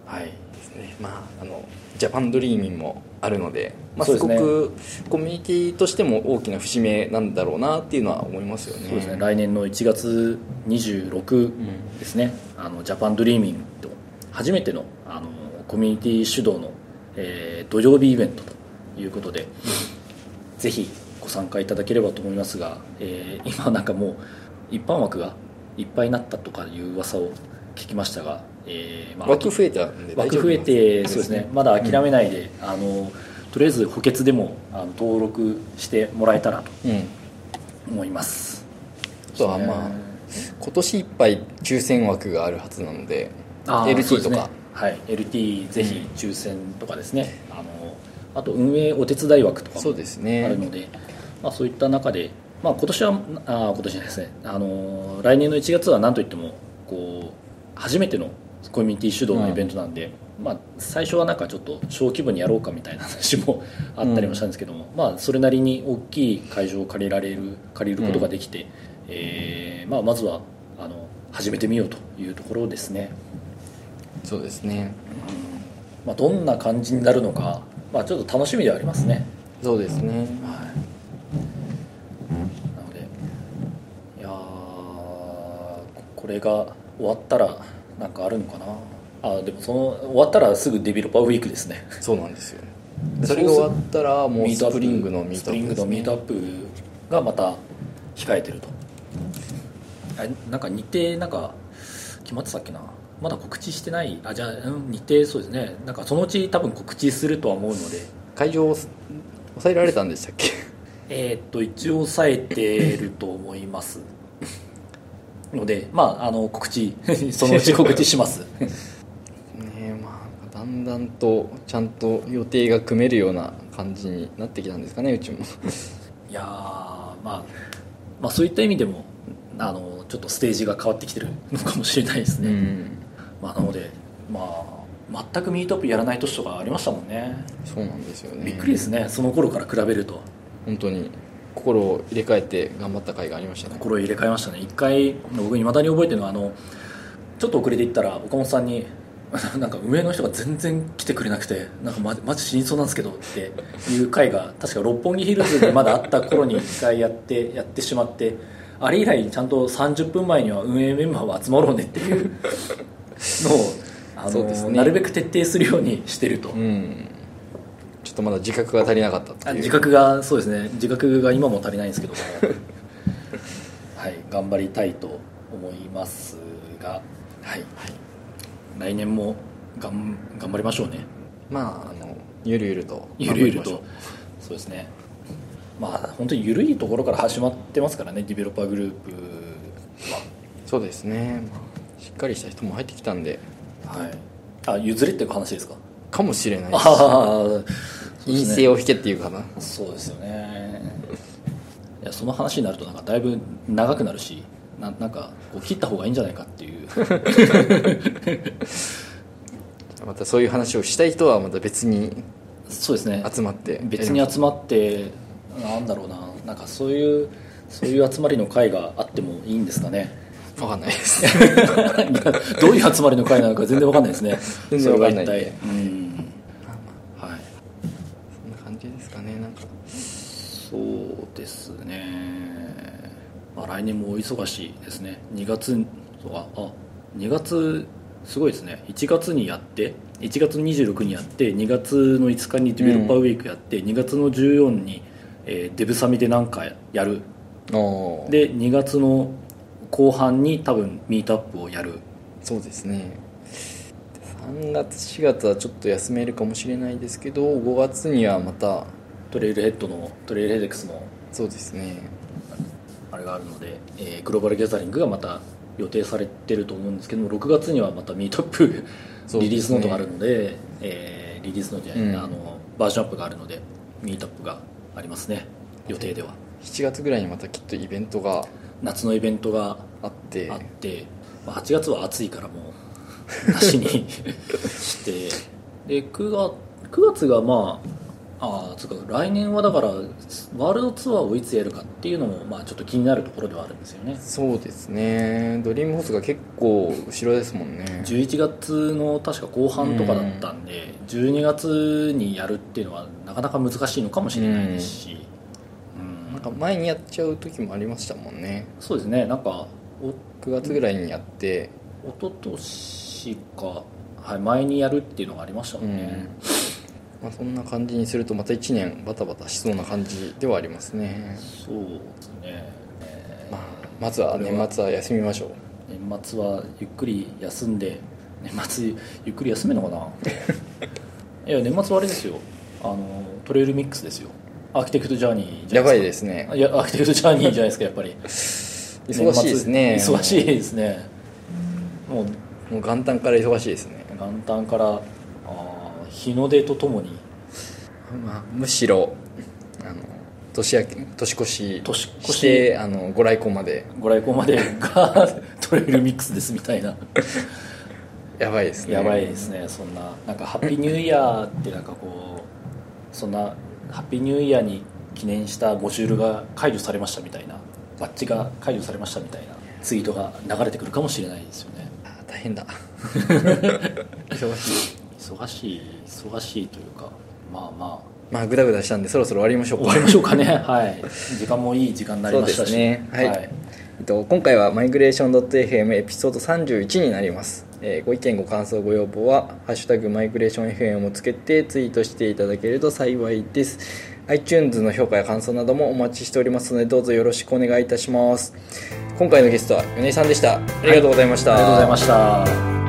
はいですね。まああのJapan Dreamin もあるので、まあ、すごくコミュニティとしても大きな節目なんだろうなっていうのは思いますよね。そうですね。来年の1月26ですね、あの Japan Dreamin と初めてのあのコミュニティ主導の、えー土曜日イベントということで、ぜひご参加いただければと思いますが、えー今なんかもう一般枠がいっぱいになったとかいう噂を聞きましたが、えーまあ枠増えたんで枠増えてそうですね。まだ諦めないで、あのとりあえず補欠でもあの登録してもらえたらとうん。思います。あとはまあ今年いっぱい抽選枠があるはずなので LT とか、はい。LT ぜひ抽選とかですね、あのあと運営お手伝い枠とかそうもあるので、まあ、そういった中で、まあ、今年はあー今年ですね。あの来年の1月は何といってもこう初めてのコミュニティ主導のイベントなんで、まあ、最初はなんかちょっと小規模にやろうかみたいな話もあったりもしたんですけども、まあ、それなりに大きい会場を借りられる借りることができて、えーまあ、まずはあの始めてみようというところですね。そうですね。まあ、どんな感じになるのか、まあ、ちょっと楽しみではありますね、そうですね。はい、なのでいやこれが終わったらなんかあるのかな？あでもその終わったらすぐデベロッパーウィークですね。そうなんですよそれが終わったらもうスミートアッププリングのミースプリングトアップです、ね。のミートアップがまた控えてると。あれなんか日程なんか決まってたっけな？まだ告知してない？あじゃあ、うん、日程そうですね。なんかそのうち多分告知するとは思うので。会場を抑えられたんでしたっけ？えーっと一応抑えてると思いますのでまああの告知 そのうち告知します。ねんだんとちゃんと予定が組めるような感じになってきたんですかねうちも。いやー、まあ、まあそういった意味でもあのちょっとステージが変わってきてるのかもしれないですね、うん。まあ、なので、まあ、全くミートアップやらない年とかありましたもんね。そうなんですよね。びっくりですねその頃から比べると。本当に心を入れ替えて頑張った甲斐がありましたね。心を入れ替えましたね。一回僕いまだに覚えてるのはあのちょっと遅れて行ったら岡本さんに なんか上の人が全然来てくれなくてなんかマジマジ死にそうなんですけどっていう回が確か六本木ヒルズでまだあった頃に一回やってやってしまってあれ以来ちゃんと30分前には運営メンバーは集まろうねっていうのをあの、ね。なるべく徹底するようにしてると、うんちょっとまだ自覚が足りなかったっ自覚がそうですね。自覚が今も足りないんですけど。も はい。頑張りたいと思いますが。はい、来年もがん頑張りましょうね。まああのゆるゆるとゆるゆると。そうですね。まあ本当に緩いところから始まってますからね。ディベロッパーグループは。うそうですね、まあ、しっかりした人も入ってきたんで。はい。あ譲れっていう話ですか？かもしれないあしあ陰性を引けっていうかな。そうですよね。いやその話になるとなんかだいぶ長くなるしななんかこう切った方がいいんじゃないかっていう。またそういう話をしたい人はまた別にそうですね。集まって。別に集まってなんだろうな。なんかそういうそういう集まりの会があってもいいんですかね分かんないです。どういう集まりの会なのか全然わかんないですね。全然わかんないそれが一体。うん。はい。そんな感じですかねなんか。そうですね、まあ、来年もお忙しいですね。2月そうああ2月すごいですね。1月にやって1月26にやって2月の5日にデベロッパーウィークやって、2月の14に、えーデブサミで何かやる。で2月の後半に多分ミートアップをやる。そうですね。3月4月はちょっと休めるかもしれないですけど5月にはまた Trailhead の TrailheaDX のそうですね。あれがあるので、えーグローバルギャザリングがまた予定されてると思うんですけども6月にはまたミートアップね。リリースノートがあるのでえーリリースノートじゃない、うん。あのバージョンアップがあるのでミートアップがありますね。予定では。7月ぐらいにまたきっとイベントが夏のイベントがあってあって、まあ、8月は暑いからもう なしに してで9月 ,9 月がまあああつうか来年はだからワールドツアーをいつやるかっていうのもまあちょっと気になるところではあるんですよね。そうですね。ドリームホースが結構後ろですもんね。11月の確か後半とかだったんで、12月にやるっていうのはなかなか難しいのかもしれないですし、うんなんか前にやっちゃう時もありましたもんね。そうですね。なんかお9月ぐらいにやって。一昨年か、はい、前にやるっていうのがありましたもうん。んね、まあ、そんな感じにするとまた1年バタバタしそうな感じではありますね、そうですね、えーまあ、まずは年末は休みましょう。年末はゆっくり休んで年末ゆっくり休めるのかな？いや年末はあれですよ。あのトレイルミックスですよアーキテクトジャーニーじゃやばいでですすね。かいやアーキテクトジャーニーじゃないですかやっぱり。忙しいですね。忙しいですね。もう。もう元旦から忙しいですね、元旦からあー日の出とともに。まあ、むしろあの年明け年越し年越し。してあのご来光まで。ご来光までがトレイルミックスですみたいな。やばいですね。やばいですね。そんななんかハッピーニューイヤーってなんかこうそんなハッピーニューイヤーに記念したモジュールが解除されましたみたいなバッジが解除されましたみたいなツイートが流れてくるかもしれないですよね。あ大変だ。忙しい。忙しい忙しいというかまあまあ。まあグダグダしたんでそろそろ終わりましょうか。終わりましょうかね。はい。時間もいい時間になりましたし。そうですね。はい。えっと、今回はマイグレーション .fm エピソード31になります、えーご意見ご感想ご要望は「ハッシュタグマイグレーション FM」をつけてツイートしていただけると幸いです。iTunes の評価や感想などもお待ちしておりますのでどうぞよろしくお願いいたします。今回のゲストは米井さんでした。ありがとうございました、ありがとうございました。